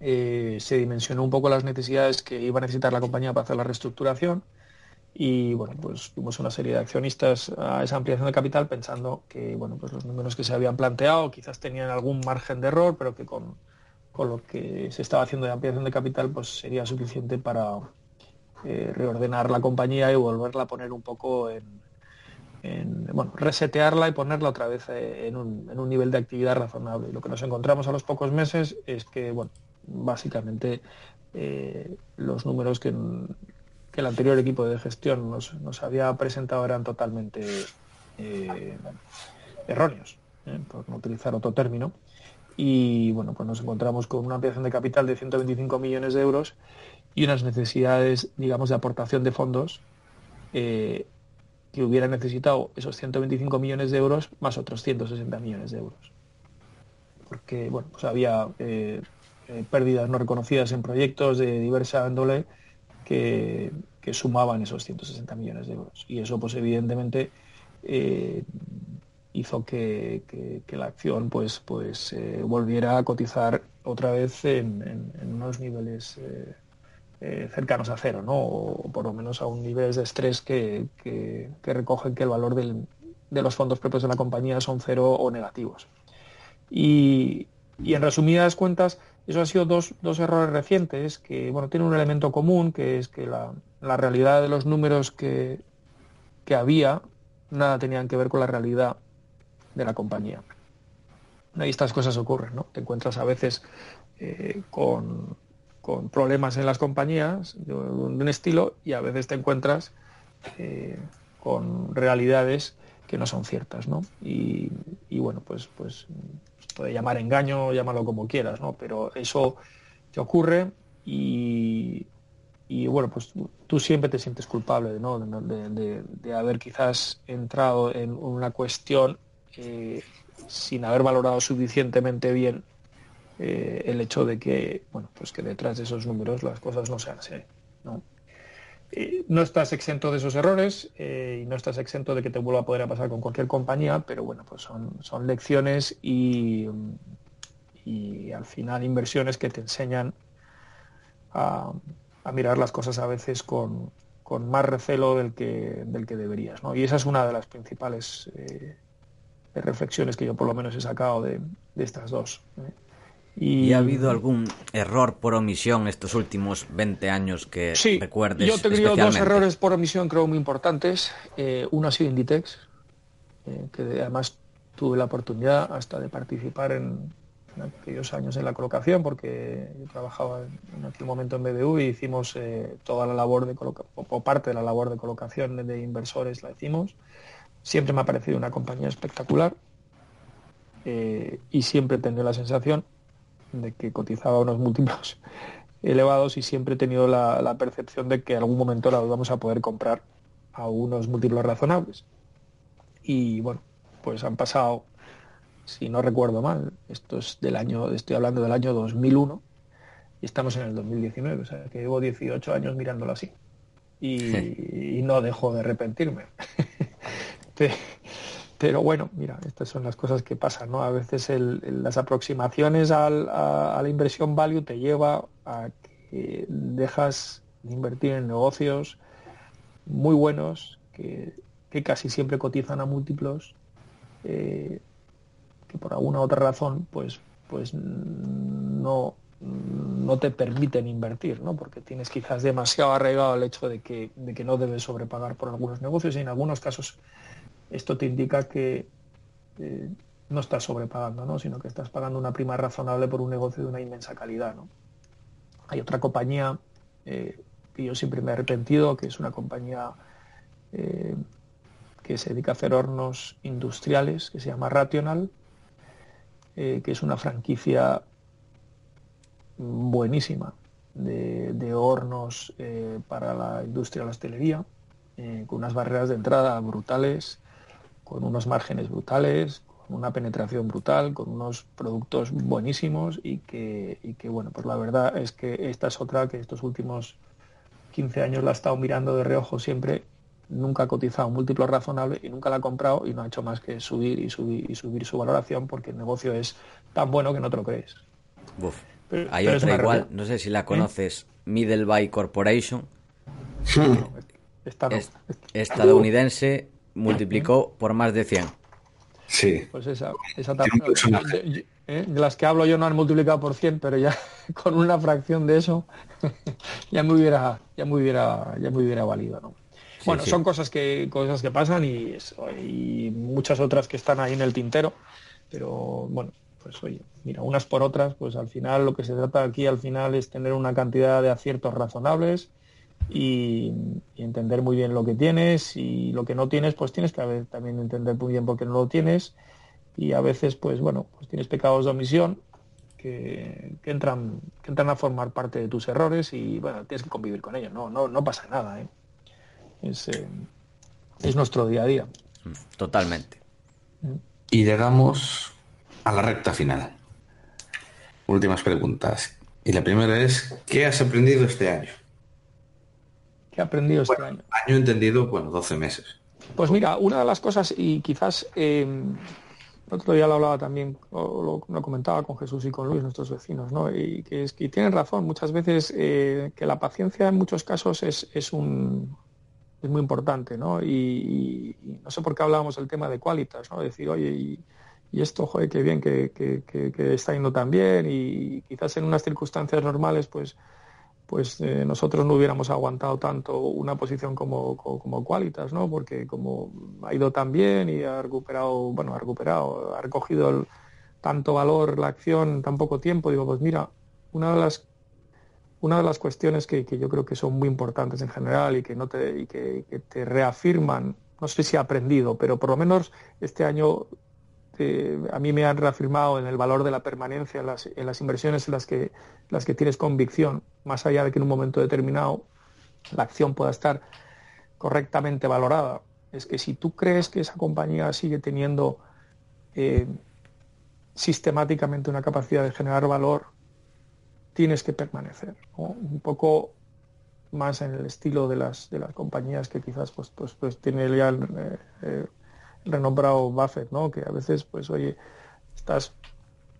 eh, se dimensionó un poco las necesidades que iba a necesitar la compañía para hacer la reestructuración y bueno, pues tuvimos una serie de accionistas a esa ampliación de capital pensando que bueno, pues los números que se habían planteado quizás tenían algún margen de error, pero que con, lo que se estaba haciendo de ampliación de capital pues sería suficiente para eh, reordenar la compañía y volverla a poner un poco en, bueno, resetearla y ponerla otra vez eh, en un, en un nivel de actividad razonable. Lo que nos encontramos a los pocos meses es que, bueno, básicamente eh, los números que, el anterior equipo de gestión nos, había presentado eran totalmente eh, erróneos, eh, por no utilizar otro término. Y bueno, pues nos encontramos con una ampliación de capital de 125 millones de euros y unas necesidades, digamos, de aportación de fondos que hubieran necesitado esos 125 millones de euros más otros 160 millones de euros. Porque, bueno, pues había eh, pérdidas no reconocidas en proyectos de diversa índole que, sumaban esos 160 millones de euros. Y eso, pues evidentemente, eh, hizo que, la acción pues, pues eh, volviera a cotizar otra vez en, unos niveles cercanos a cero, ¿no? o por lo menos a un nivel de estrés que, recogen que el valor de los fondos propios de la compañía son cero o negativos. Y, y en resumidas cuentas, eso ha sido dos, errores recientes que bueno, tienen un elemento común, que es que la, realidad de los números que, había nada tenían que ver con la realidad de la compañía. Y estas cosas ocurren, ¿no? Te encuentras a veces eh, con, problemas en las compañías de un estilo y a veces te encuentras eh, con realidades que no son ciertas, ¿no? Y, y bueno, pues, pues puede llamar engaño, llámalo como quieras, ¿no? Pero eso te ocurre y, bueno, pues tú siempre te sientes culpable ¿no? de, haber quizás entrado en una cuestión eh, sin haber valorado suficientemente bien eh, el hecho de que, bueno, pues que detrás de esos números las cosas no sean así, ¿no? Eh, no estás exento de esos errores eh, y no estás exento de que te vuelva a poder pasar con cualquier compañía, pero bueno, pues son, son lecciones y, y al final inversiones que te enseñan a, mirar las cosas a veces con, más recelo del que, del que deberías. Y esa es una de las principales eh, reflexiones que yo por lo menos he sacado de, de estas dos. Y... ha habido algún error por omisión estos últimos 20 años que sí, recuerdes? Yo he tenido dos errores por omisión, creo, muy importantes. Eh, uno ha sido Inditex, eh, que además tuve la oportunidad hasta de participar en, aquellos años en la colocación, porque yo trabajaba en, aquel momento en BBU y hicimos eh, toda la labor de colocación, o parte de la labor de colocación de, inversores, la hicimos. Siempre me ha parecido una compañía espectacular y siempre he tenido la sensación de que cotizaba unos múltiplos <laughs> elevados y siempre he tenido la, percepción de que en algún momento la íbamos a poder comprar a unos múltiplos razonables. Y bueno, pues han pasado, si no recuerdo mal, esto es del año, estoy hablando del año 2001 y estamos en el 2019, o sea que llevo 18 años mirándolo así. y, no dejo de arrepentirme. <laughs> Pero bueno, mira, estas son las cosas que pasan, ¿no? A veces las aproximaciones a, la inversión value te lleva a que dejas de invertir en negocios muy buenos que, casi siempre cotizan a múltiplos eh, que por alguna otra razón pues pues no no te permiten invertir, ¿no? Porque tienes quizás demasiado arraigado el hecho de que, de que no debes sobrepagar por algunos negocios y en algunos casos esto te indica que eh, no estás sobrepagando, ¿no? sino que estás pagando una prima razonable por un negocio de una inmensa calidad. Hay otra compañía eh, que yo siempre me he arrepentido, que es una compañía eh, que se dedica a hacer hornos industriales, que se llama Rational, que es una franquicia buenísima de hornos para la industria de la hostelería, con unas barreras de entrada brutales, con unos márgenes brutales, con una penetración brutal, con unos productos buenísimos y que, y que, bueno, pues la verdad es que esta es otra que estos últimos 15 años la he estado mirando de reojo siempre, nunca ha cotizado un múltiplo razonable y nunca la ha comprado y no ha hecho más que subir y subir y subir su valoración porque el negocio es tan bueno que no te lo crees. Hay otra igual, no sé si la ¿Eh? conoces, Middleby Corporation. estadounidense multiplicó por más de 100. Sí. Pues esa, esa de, ¿eh? de las que hablo yo no han multiplicado por 100, pero ya <laughs> con una fracción de eso <laughs> ya me hubiera, ya me hubiera, ya me hubiera valido, ¿no? bueno, son cosas que, cosas que pasan y, y muchas otras que están ahí en el tintero, pero bueno, pues oye, mira, unas por otras, pues al final lo que se trata aquí al final es tener una cantidad de aciertos razonables, y, entender muy bien lo que tienes y lo que no tienes, pues tienes que también entender muy bien por qué no lo tienes y a veces, pues bueno, pues tienes pecados de omisión que, entran, que entran a formar parte de tus errores y bueno, tienes que convivir con ellos, no, no, no pasa nada, ¿eh? es, eh, es nuestro día a día. Totalmente. Y llegamos a la recta final. Últimas preguntas. Y la primera es, ¿qué has aprendido este año? ¿Qué he aprendido este año? Año entendido, bueno, 12 meses. Pues mira, una de las cosas, y quizás eh, otro día lo hablaba también, lo, comentaba con Jesús y con Luis, nuestros vecinos, ¿no? Y que, es, que tienen razón, muchas veces eh, que la paciencia en muchos casos es, es, un, es muy importante, ¿no? Y, no sé por qué hablábamos del tema de cualitas, ¿no? Decir, oye, y, esto, joder, qué bien que, que, está yendo tan bien, y quizás en unas circunstancias normales, pues pues eh, nosotros no hubiéramos aguantado tanto una posición como, como, Qualitas, ¿no? Porque como ha ido tan bien y ha recuperado, bueno, ha recuperado, ha recogido tanto valor la acción en tan poco tiempo, digo, pues mira, una de las una de las cuestiones que, yo creo que son muy importantes en general y que no te, y que, que te reafirman, no sé si he aprendido, pero por lo menos este año a mí me han reafirmado en el valor de la permanencia en las, en las inversiones en las que, las que tienes convicción, más allá de que en un momento determinado la acción pueda estar correctamente valorada. Es que si tú crees que esa compañía sigue teniendo eh, sistemáticamente una capacidad de generar valor, tienes que permanecer. Un poco más en el estilo de las, de las compañías que quizás pues, pues, pues tiene ya eh, eh, renombrado Buffett, ¿no? Que a veces, pues, oye, estás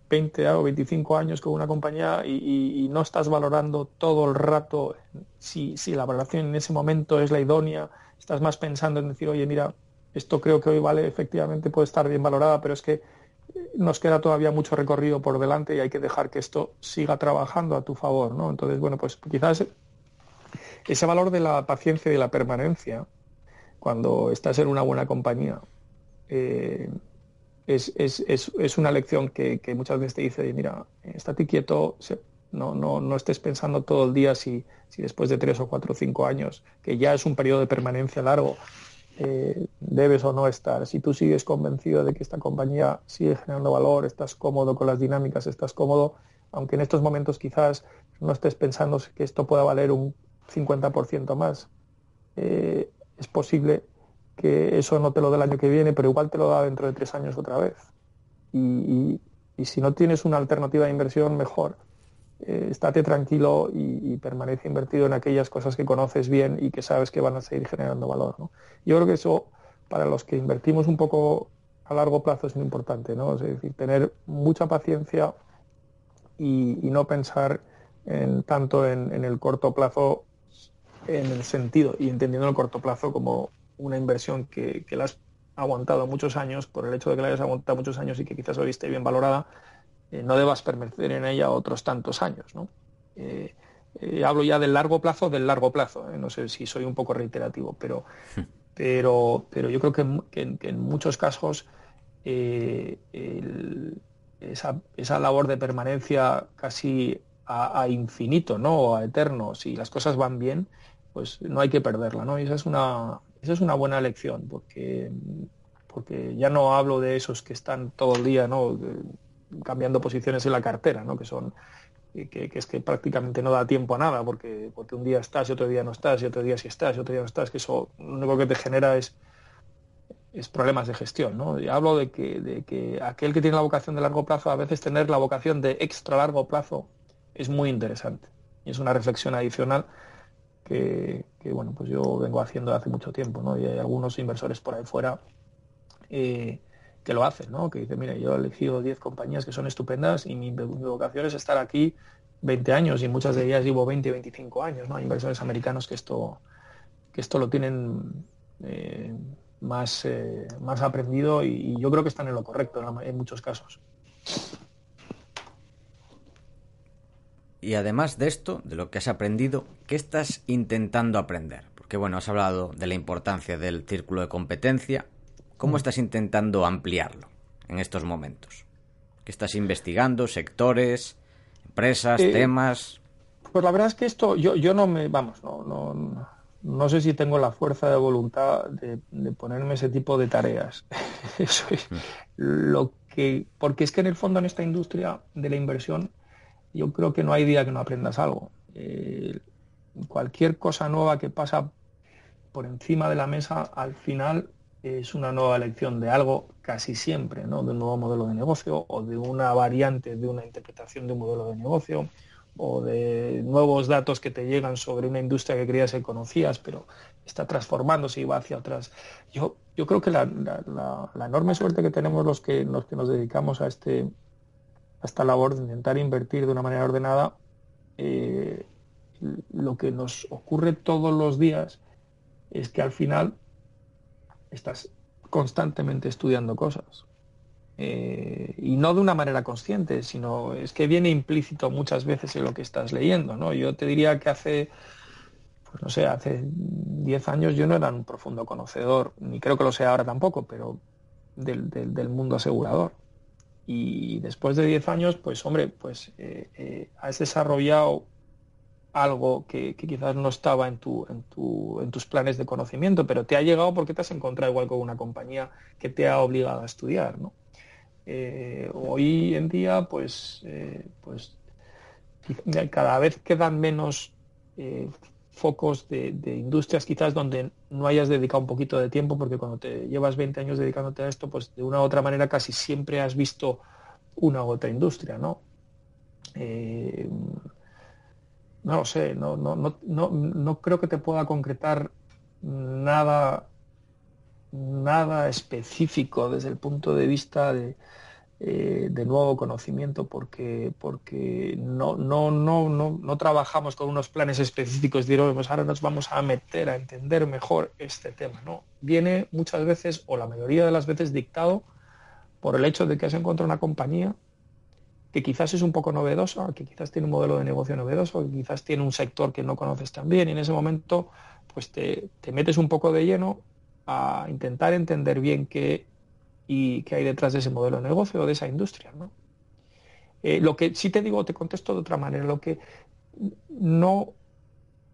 20 o 25 años con una compañía y, no estás valorando todo el rato si, si, la valoración en ese momento es la idónea, estás más pensando en decir, oye, mira, esto creo que hoy vale, efectivamente puede estar bien valorada, pero es que nos queda todavía mucho recorrido por delante y hay que dejar que esto siga trabajando a tu favor, ¿no? Entonces, bueno, pues quizás ese valor de la paciencia y de la permanencia, cuando estás en una buena compañía, eh, es, es, es, una lección que, muchas veces te dice, mira, estate quieto, no, no, no estés pensando todo el día si, si después de tres o cuatro o cinco años, que ya es un periodo de permanencia largo, eh, debes o no estar. Si tú sigues convencido de que esta compañía sigue generando valor, estás cómodo con las dinámicas, estás cómodo, aunque en estos momentos quizás no estés pensando que esto pueda valer un 50% más, eh, es posible que eso no te lo da el año que viene, pero igual te lo da dentro de tres años otra vez. Y, si no tienes una alternativa de inversión, mejor. eh, estate tranquilo y, permanece invertido en aquellas cosas que conoces bien y que sabes que van a seguir generando valor. Yo creo que eso, para los que invertimos un poco a largo plazo, es muy importante, ¿no? Es decir, tener mucha paciencia y, no pensar en, tanto en, el corto plazo en el sentido y entendiendo el corto plazo como una inversión que, la has aguantado muchos años por el hecho de que la hayas aguantado muchos años y que quizás hoy esté bien valorada, eh, no debas permanecer en ella otros tantos años. ¿no? Eh, eh, hablo ya del largo plazo, del largo plazo. no sé si soy un poco reiterativo, pero, hmm. pero, pero yo creo que, en, muchos casos esa, esa, labor de permanencia casi a, infinito, ¿no? O a eterno, si las cosas van bien, pues no hay que perderla, ¿no? Y esa es una, es una buena lección, porque, porque ya no hablo de esos que están todo el día, ¿no? cambiando posiciones en la cartera, ¿no? que son que, es que prácticamente no da tiempo a nada, porque, porque un día estás y otro día no estás, y otro día sí estás y otro día no estás, que eso lo único que te genera es, es problemas de gestión. ¿no? Y hablo de que, de que aquel que tiene la vocación de largo plazo, a veces tener la vocación de extra largo plazo es muy interesante. Y es una reflexión adicional que, bueno, pues yo vengo haciendo hace mucho tiempo, ¿no? Y hay algunos inversores por ahí fuera eh, que lo hacen, ¿no? Que dicen, mire, yo he elegido 10 compañías que son estupendas y mi, vocación es estar aquí 20 años y muchas de ellas llevo 20, 25 años, ¿no? Hay inversores americanos que esto, que esto lo tienen eh, más, eh, más aprendido y, yo creo que están en lo correcto en, muchos casos. Y además de esto, de lo que has aprendido, ¿qué estás intentando aprender? Porque bueno, has hablado de la importancia del círculo de competencia, ¿Cómo mm. estás intentando ampliarlo en estos momentos? ¿Qué estás investigando? ¿Sectores? ¿Empresas? Eh, ¿Temas? Pues la verdad es que esto, yo, yo no me, vamos, no, no, no sé si tengo la fuerza de voluntad de, ponerme ese tipo de tareas. <laughs> Eso es mm. lo que, porque es que en el fondo en esta industria de la inversión, yo creo que no hay día que no aprendas algo. Eh, cualquier cosa nueva que pasa por encima de la mesa, al final es una nueva elección de algo casi siempre, ¿no? de un nuevo modelo de negocio o de una variante de una interpretación de un modelo de negocio o de nuevos datos que te llegan sobre una industria que creías que conocías, pero está transformándose y va hacia atrás. Yo, yo creo que la, enorme suerte que tenemos los que, los que nos dedicamos a, este, a esta labor de intentar invertir de una manera ordenada, eh, lo que nos ocurre todos los días es que al final estás constantemente estudiando cosas. Eh, y no de una manera consciente, sino es que viene implícito muchas veces en lo que estás leyendo. ¿no? Yo te diría que hace, pues no sé, hace 10 años yo no era un profundo conocedor, ni creo que lo sea ahora tampoco, pero del, del, mundo asegurador. Y después de 10 años, pues hombre, pues eh, eh, has desarrollado algo que, quizás no estaba en, tu, en, tu, en, tus planes de conocimiento, pero te ha llegado porque te has encontrado igual con una compañía que te ha obligado a estudiar. ¿no? Eh, hoy en día, pues, pues cada vez quedan menos focos de, industrias quizás donde no hayas dedicado un poquito de tiempo, porque cuando te llevas 20 años dedicándote a esto, pues de una u otra manera casi siempre has visto una u otra industria, ¿no? no lo sé, no, no, no, no, creo que te pueda concretar nada, nada específico desde el punto de vista de, eh, nuevo conocimiento porque, porque no, no, no, no, no trabajamos con unos planes específicos de pues ahora nos vamos a meter a entender mejor este tema. ¿no? Viene muchas veces, o la mayoría de las veces, dictado por el hecho de que has encontrado una compañía que quizás es un poco novedoso, que quizás tiene un modelo de negocio novedoso, que quizás tiene un sector que no conoces tan bien y en ese momento pues te, metes un poco de lleno a intentar entender bien qué, y qué hay detrás de ese modelo de negocio o de esa industria. Eh, lo que sí te digo, te contesto de otra manera, lo que no,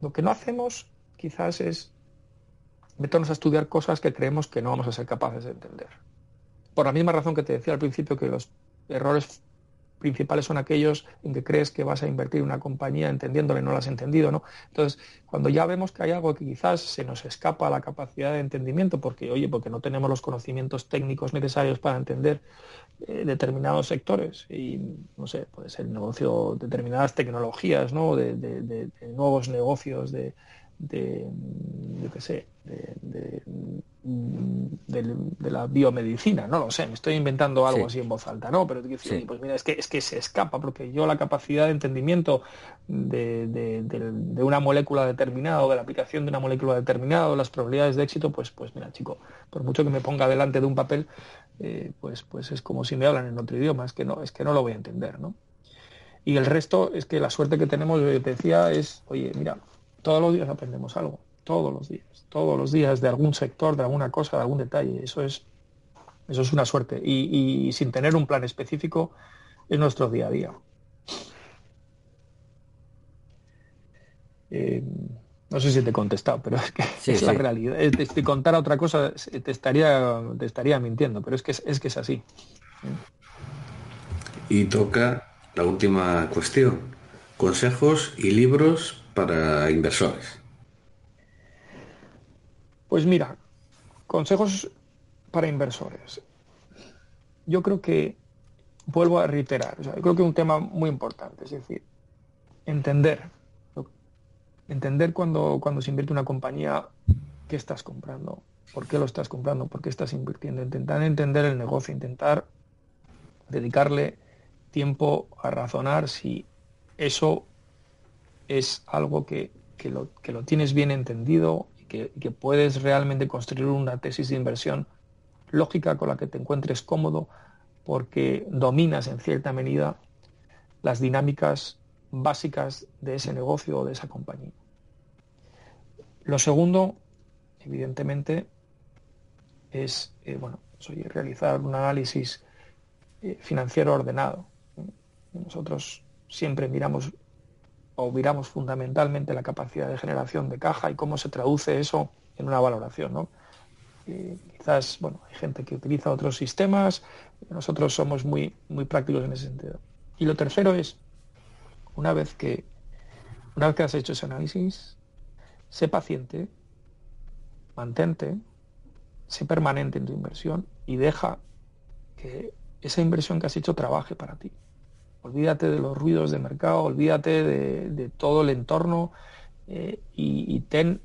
lo que no hacemos quizás es meternos a estudiar cosas que creemos que no vamos a ser capaces de entender. Por la misma razón que te decía al principio que los errores principales son aquellos en que crees que vas a invertir una compañía entendiéndole, no la has entendido, ¿no? Entonces, cuando ya vemos que hay algo que quizás se nos escapa la capacidad de entendimiento, porque, oye, porque no tenemos los conocimientos técnicos necesarios para entender eh, determinados sectores y, no sé, puede ser negocio, determinadas tecnologías, ¿no? de nuevos negocios, de, yo qué sé, de, la biomedicina, no lo sé, me estoy inventando algo así en voz alta, ¿no? Pero pues mira, es que, es que se escapa, porque yo la capacidad de entendimiento de, una molécula determinada o de la aplicación de una molécula determinada o las probabilidades de éxito, pues, pues mira, chico, por mucho que me ponga delante de un papel, eh, pues, pues es como si me hablan en otro idioma, es que no, es que no lo voy a entender, ¿no? Y el resto es que la suerte que tenemos, yo te decía, es, oye, mira, todos los días aprendemos algo, todos los días, todos los días de algún sector, de alguna cosa, de algún detalle. Eso es, eso es una suerte. Y, sin tener un plan específico es nuestro día a día. Eh, no sé si te he contestado, pero es que es la realidad. Si contara otra cosa te estaría, te estaría mintiendo, pero es que es, que es así. Y toca la última cuestión. Consejos y libros para inversores? Pues mira, consejos para inversores. Yo creo que, vuelvo a reiterar, yo creo que un tema muy importante, es decir, entender, entender cuando, cuando se invierte una compañía, qué estás comprando, por qué lo estás comprando, por qué estás invirtiendo, intentar entender el negocio, intentar dedicarle tiempo a razonar si eso es algo que, lo, tienes bien entendido que, puedes realmente construir una tesis de inversión lógica con la que te encuentres cómodo porque dominas en cierta medida las dinámicas básicas de ese negocio o de esa compañía. Lo segundo, evidentemente, es eh, bueno, realizar un análisis eh, financiero ordenado. Nosotros siempre miramos o miramos fundamentalmente la capacidad de generación de caja y cómo se traduce eso en una valoración. ¿no? quizás, bueno, hay gente que utiliza otros sistemas, nosotros somos muy, muy prácticos en ese sentido. Y lo tercero es, una vez que, una vez que has hecho ese análisis, sé paciente, mantente, sé permanente en tu inversión y deja que esa inversión que has hecho trabaje para ti olvídate de los ruidos de mercado, olvídate de, todo el entorno eh, y, ten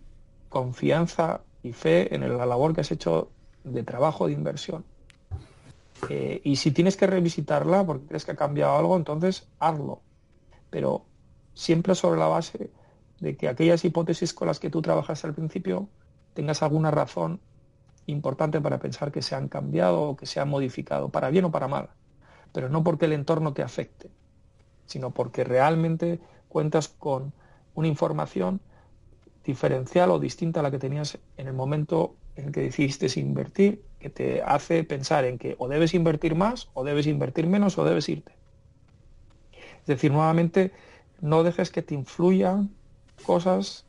confianza y fe en la labor que has hecho de trabajo de inversión. Eh, y si tienes que revisitarla porque crees que ha cambiado algo, entonces hazlo. Pero siempre sobre la base de que aquellas hipótesis con las que tú trabajas al principio tengas alguna razón importante para pensar que se han cambiado o que se han modificado, para bien o para mal pero no porque el entorno te afecte, sino porque realmente cuentas con una información diferencial o distinta a la que tenías en el momento en el que decidiste invertir, que te hace pensar en que o debes invertir más, o debes invertir menos, o debes irte. Es decir, nuevamente, no dejes que te influyan cosas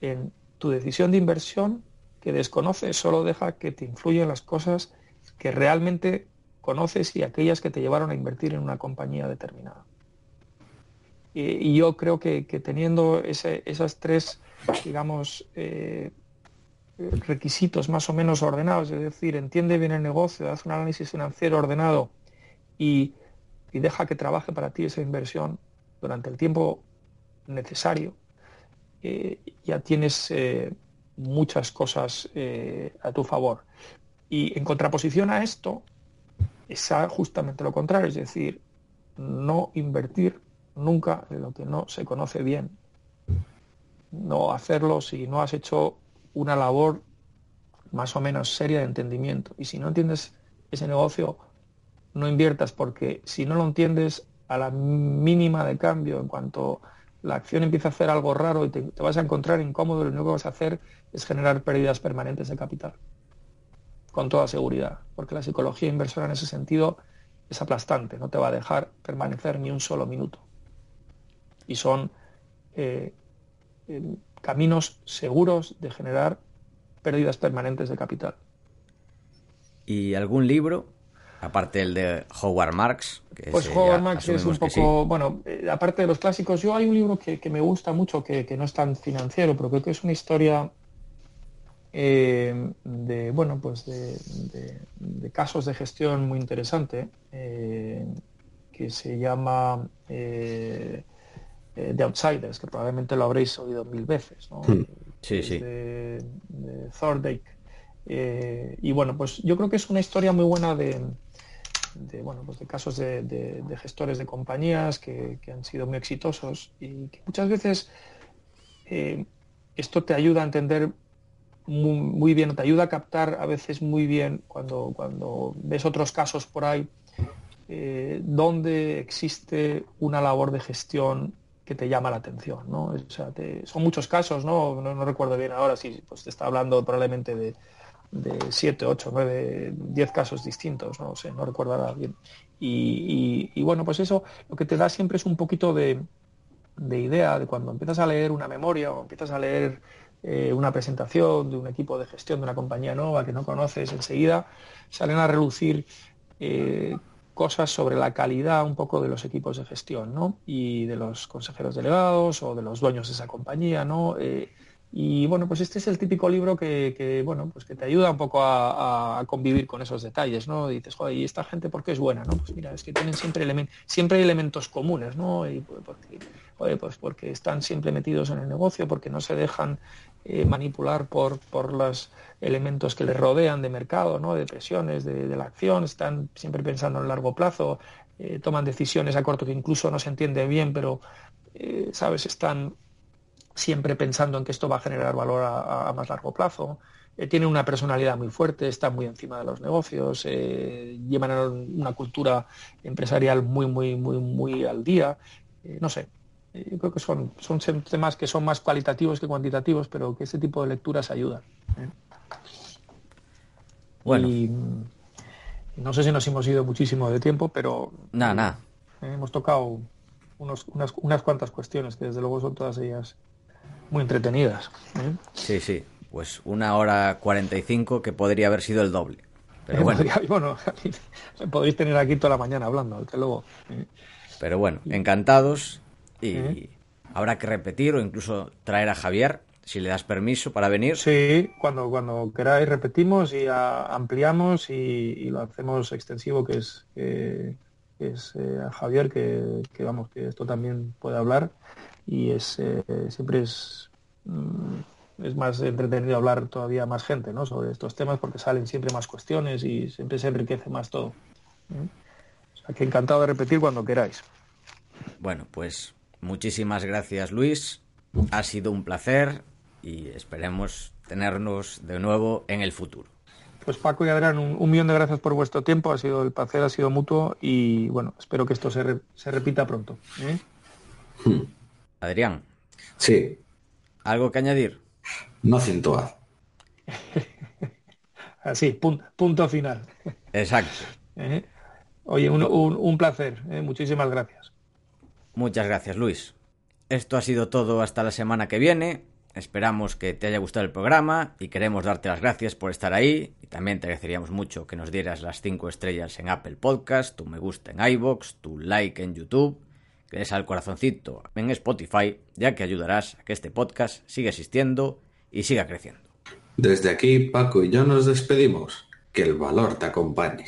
en tu decisión de inversión que desconoces, solo deja que te influyan las cosas que realmente conoces y aquellas que te llevaron a invertir en una compañía determinada. Y, yo creo que, teniendo esas tres, digamos, eh, requisitos más o menos ordenados, es decir, entiende bien el negocio, haz un análisis financiero ordenado y, deja que trabaje para ti esa inversión durante el tiempo necesario, eh, ya tienes eh, muchas cosas a tu favor. Y en contraposición a esto, es justamente lo contrario, es decir, no invertir nunca en lo que no se conoce bien. No hacerlo si no has hecho una labor más o menos seria de entendimiento. Y si no entiendes ese negocio, no inviertas, porque si no lo entiendes a la mínima de cambio, en cuanto la acción empieza a hacer algo raro y te, te vas a encontrar incómodo, lo único que vas a hacer es generar pérdidas permanentes de capital con toda seguridad, porque la psicología inversora en ese sentido es aplastante, no te va a dejar permanecer ni un solo minuto. Y son eh, eh, caminos seguros de generar pérdidas permanentes de capital. ¿Y algún libro, aparte el de Howard Marks, pues Howard Marks es un poco, bueno, eh, aparte de los clásicos, yo hay un libro que, me gusta mucho, que, no es tan financiero, pero creo que es una historia eh, de, bueno, pues de, casos de gestión muy interesante, eh, que se llama The Outsiders, que probablemente lo habréis oído mil veces, ¿no? Hmm. Sí, sí. De, Thorndike. y bueno, pues yo creo que es una historia muy buena de de, bueno, pues de casos de, gestores de compañías que, han sido muy exitosos y que muchas veces eh, esto te ayuda a entender muy, bien, te ayuda a captar a veces muy bien cuando, cuando ves otros casos por ahí eh, donde existe una labor de gestión que te llama la atención, ¿no? son muchos casos, ¿no? ¿no? recuerdo bien ahora si pues te está hablando probablemente de, de 7, 8, 9, 10 casos distintos, no sé, no recuerdo ahora bien. Y, bueno, pues eso lo que te da siempre es un poquito de, idea de cuando empiezas a leer una memoria o empiezas a leer eh, una presentación de un equipo de gestión de una compañía nueva que no conoces, enseguida salen a relucir eh, cosas sobre la calidad un poco de los equipos de gestión, ¿no? Y de los consejeros delegados o de los dueños de esa compañía, ¿no? Eh, y bueno, pues este es el típico libro que, bueno, pues que te ayuda un poco a, convivir con esos detalles, ¿no? dices, joder, ¿y esta gente por qué es buena? ¿no? Pues mira, es que tienen siempre, elementos siempre elementos comunes, ¿no? Y pues, porque, pues porque están siempre metidos en el negocio, porque no se dejan eh, manipular por, por los elementos que les rodean de mercado, ¿no? De presiones, de, la acción, están siempre pensando en largo plazo, eh, toman decisiones a corto que incluso no se entiende bien, pero, eh, ¿sabes? Están siempre pensando en que esto va a generar valor a, más largo plazo. Tienen una personalidad muy fuerte, están muy encima de los negocios, llevan una cultura empresarial muy, muy, muy, muy al día. No sé, yo creo que son, son temas que son más cualitativos que cuantitativos, pero que este tipo de lecturas ayudan. Bueno. Y, no sé si nos hemos ido muchísimo de tiempo, pero... Nada, nada. hemos tocado unos, unas, unas cuantas cuestiones que desde luego son todas ellas muy entretenidas. ¿eh? Sí, sí. Pues una hora cuarenta y cinco que podría haber sido el doble. Pero <laughs> bueno. bueno, <laughs> podéis tener aquí toda la mañana hablando, que luego. ¿eh? Pero bueno, encantados y ¿Eh? habrá que repetir o incluso traer a Javier si le das permiso para venir. Sí, cuando, cuando queráis repetimos y ampliamos y, lo hacemos extensivo, que es, es a Javier, que, que, vamos, que esto también puede hablar y es eh, siempre es, mm, es más entretenido hablar todavía más gente ¿no? sobre estos temas porque salen siempre más cuestiones y siempre se enriquece más todo. O sea que encantado de repetir cuando queráis. Bueno, pues muchísimas gracias Luis, ha sido un placer y esperemos tenernos de nuevo en el futuro. Pues Paco y Adrián, un, millón de gracias por vuestro tiempo, ha sido el placer, ha sido mutuo y bueno, espero que esto se, se repita pronto. ¿eh? Hmm. <laughs> Adrián. Sí. ¿Algo que añadir? No siento <laughs> Así, punto, final. Exacto. <laughs> ¿Eh? Oye, un, placer. ¿eh? Muchísimas gracias. Muchas gracias, Luis. Esto ha sido todo hasta la semana que viene. Esperamos que te haya gustado el programa y queremos darte las gracias por estar ahí. Y también te agradeceríamos mucho que nos dieras las 5 estrellas en Apple Podcast, tu me gusta en iBox, tu like en YouTube que des al corazoncito en Spotify, ya que ayudarás a que este podcast siga existiendo y siga creciendo. Desde aquí, Paco y yo nos despedimos. Que el valor te acompañe.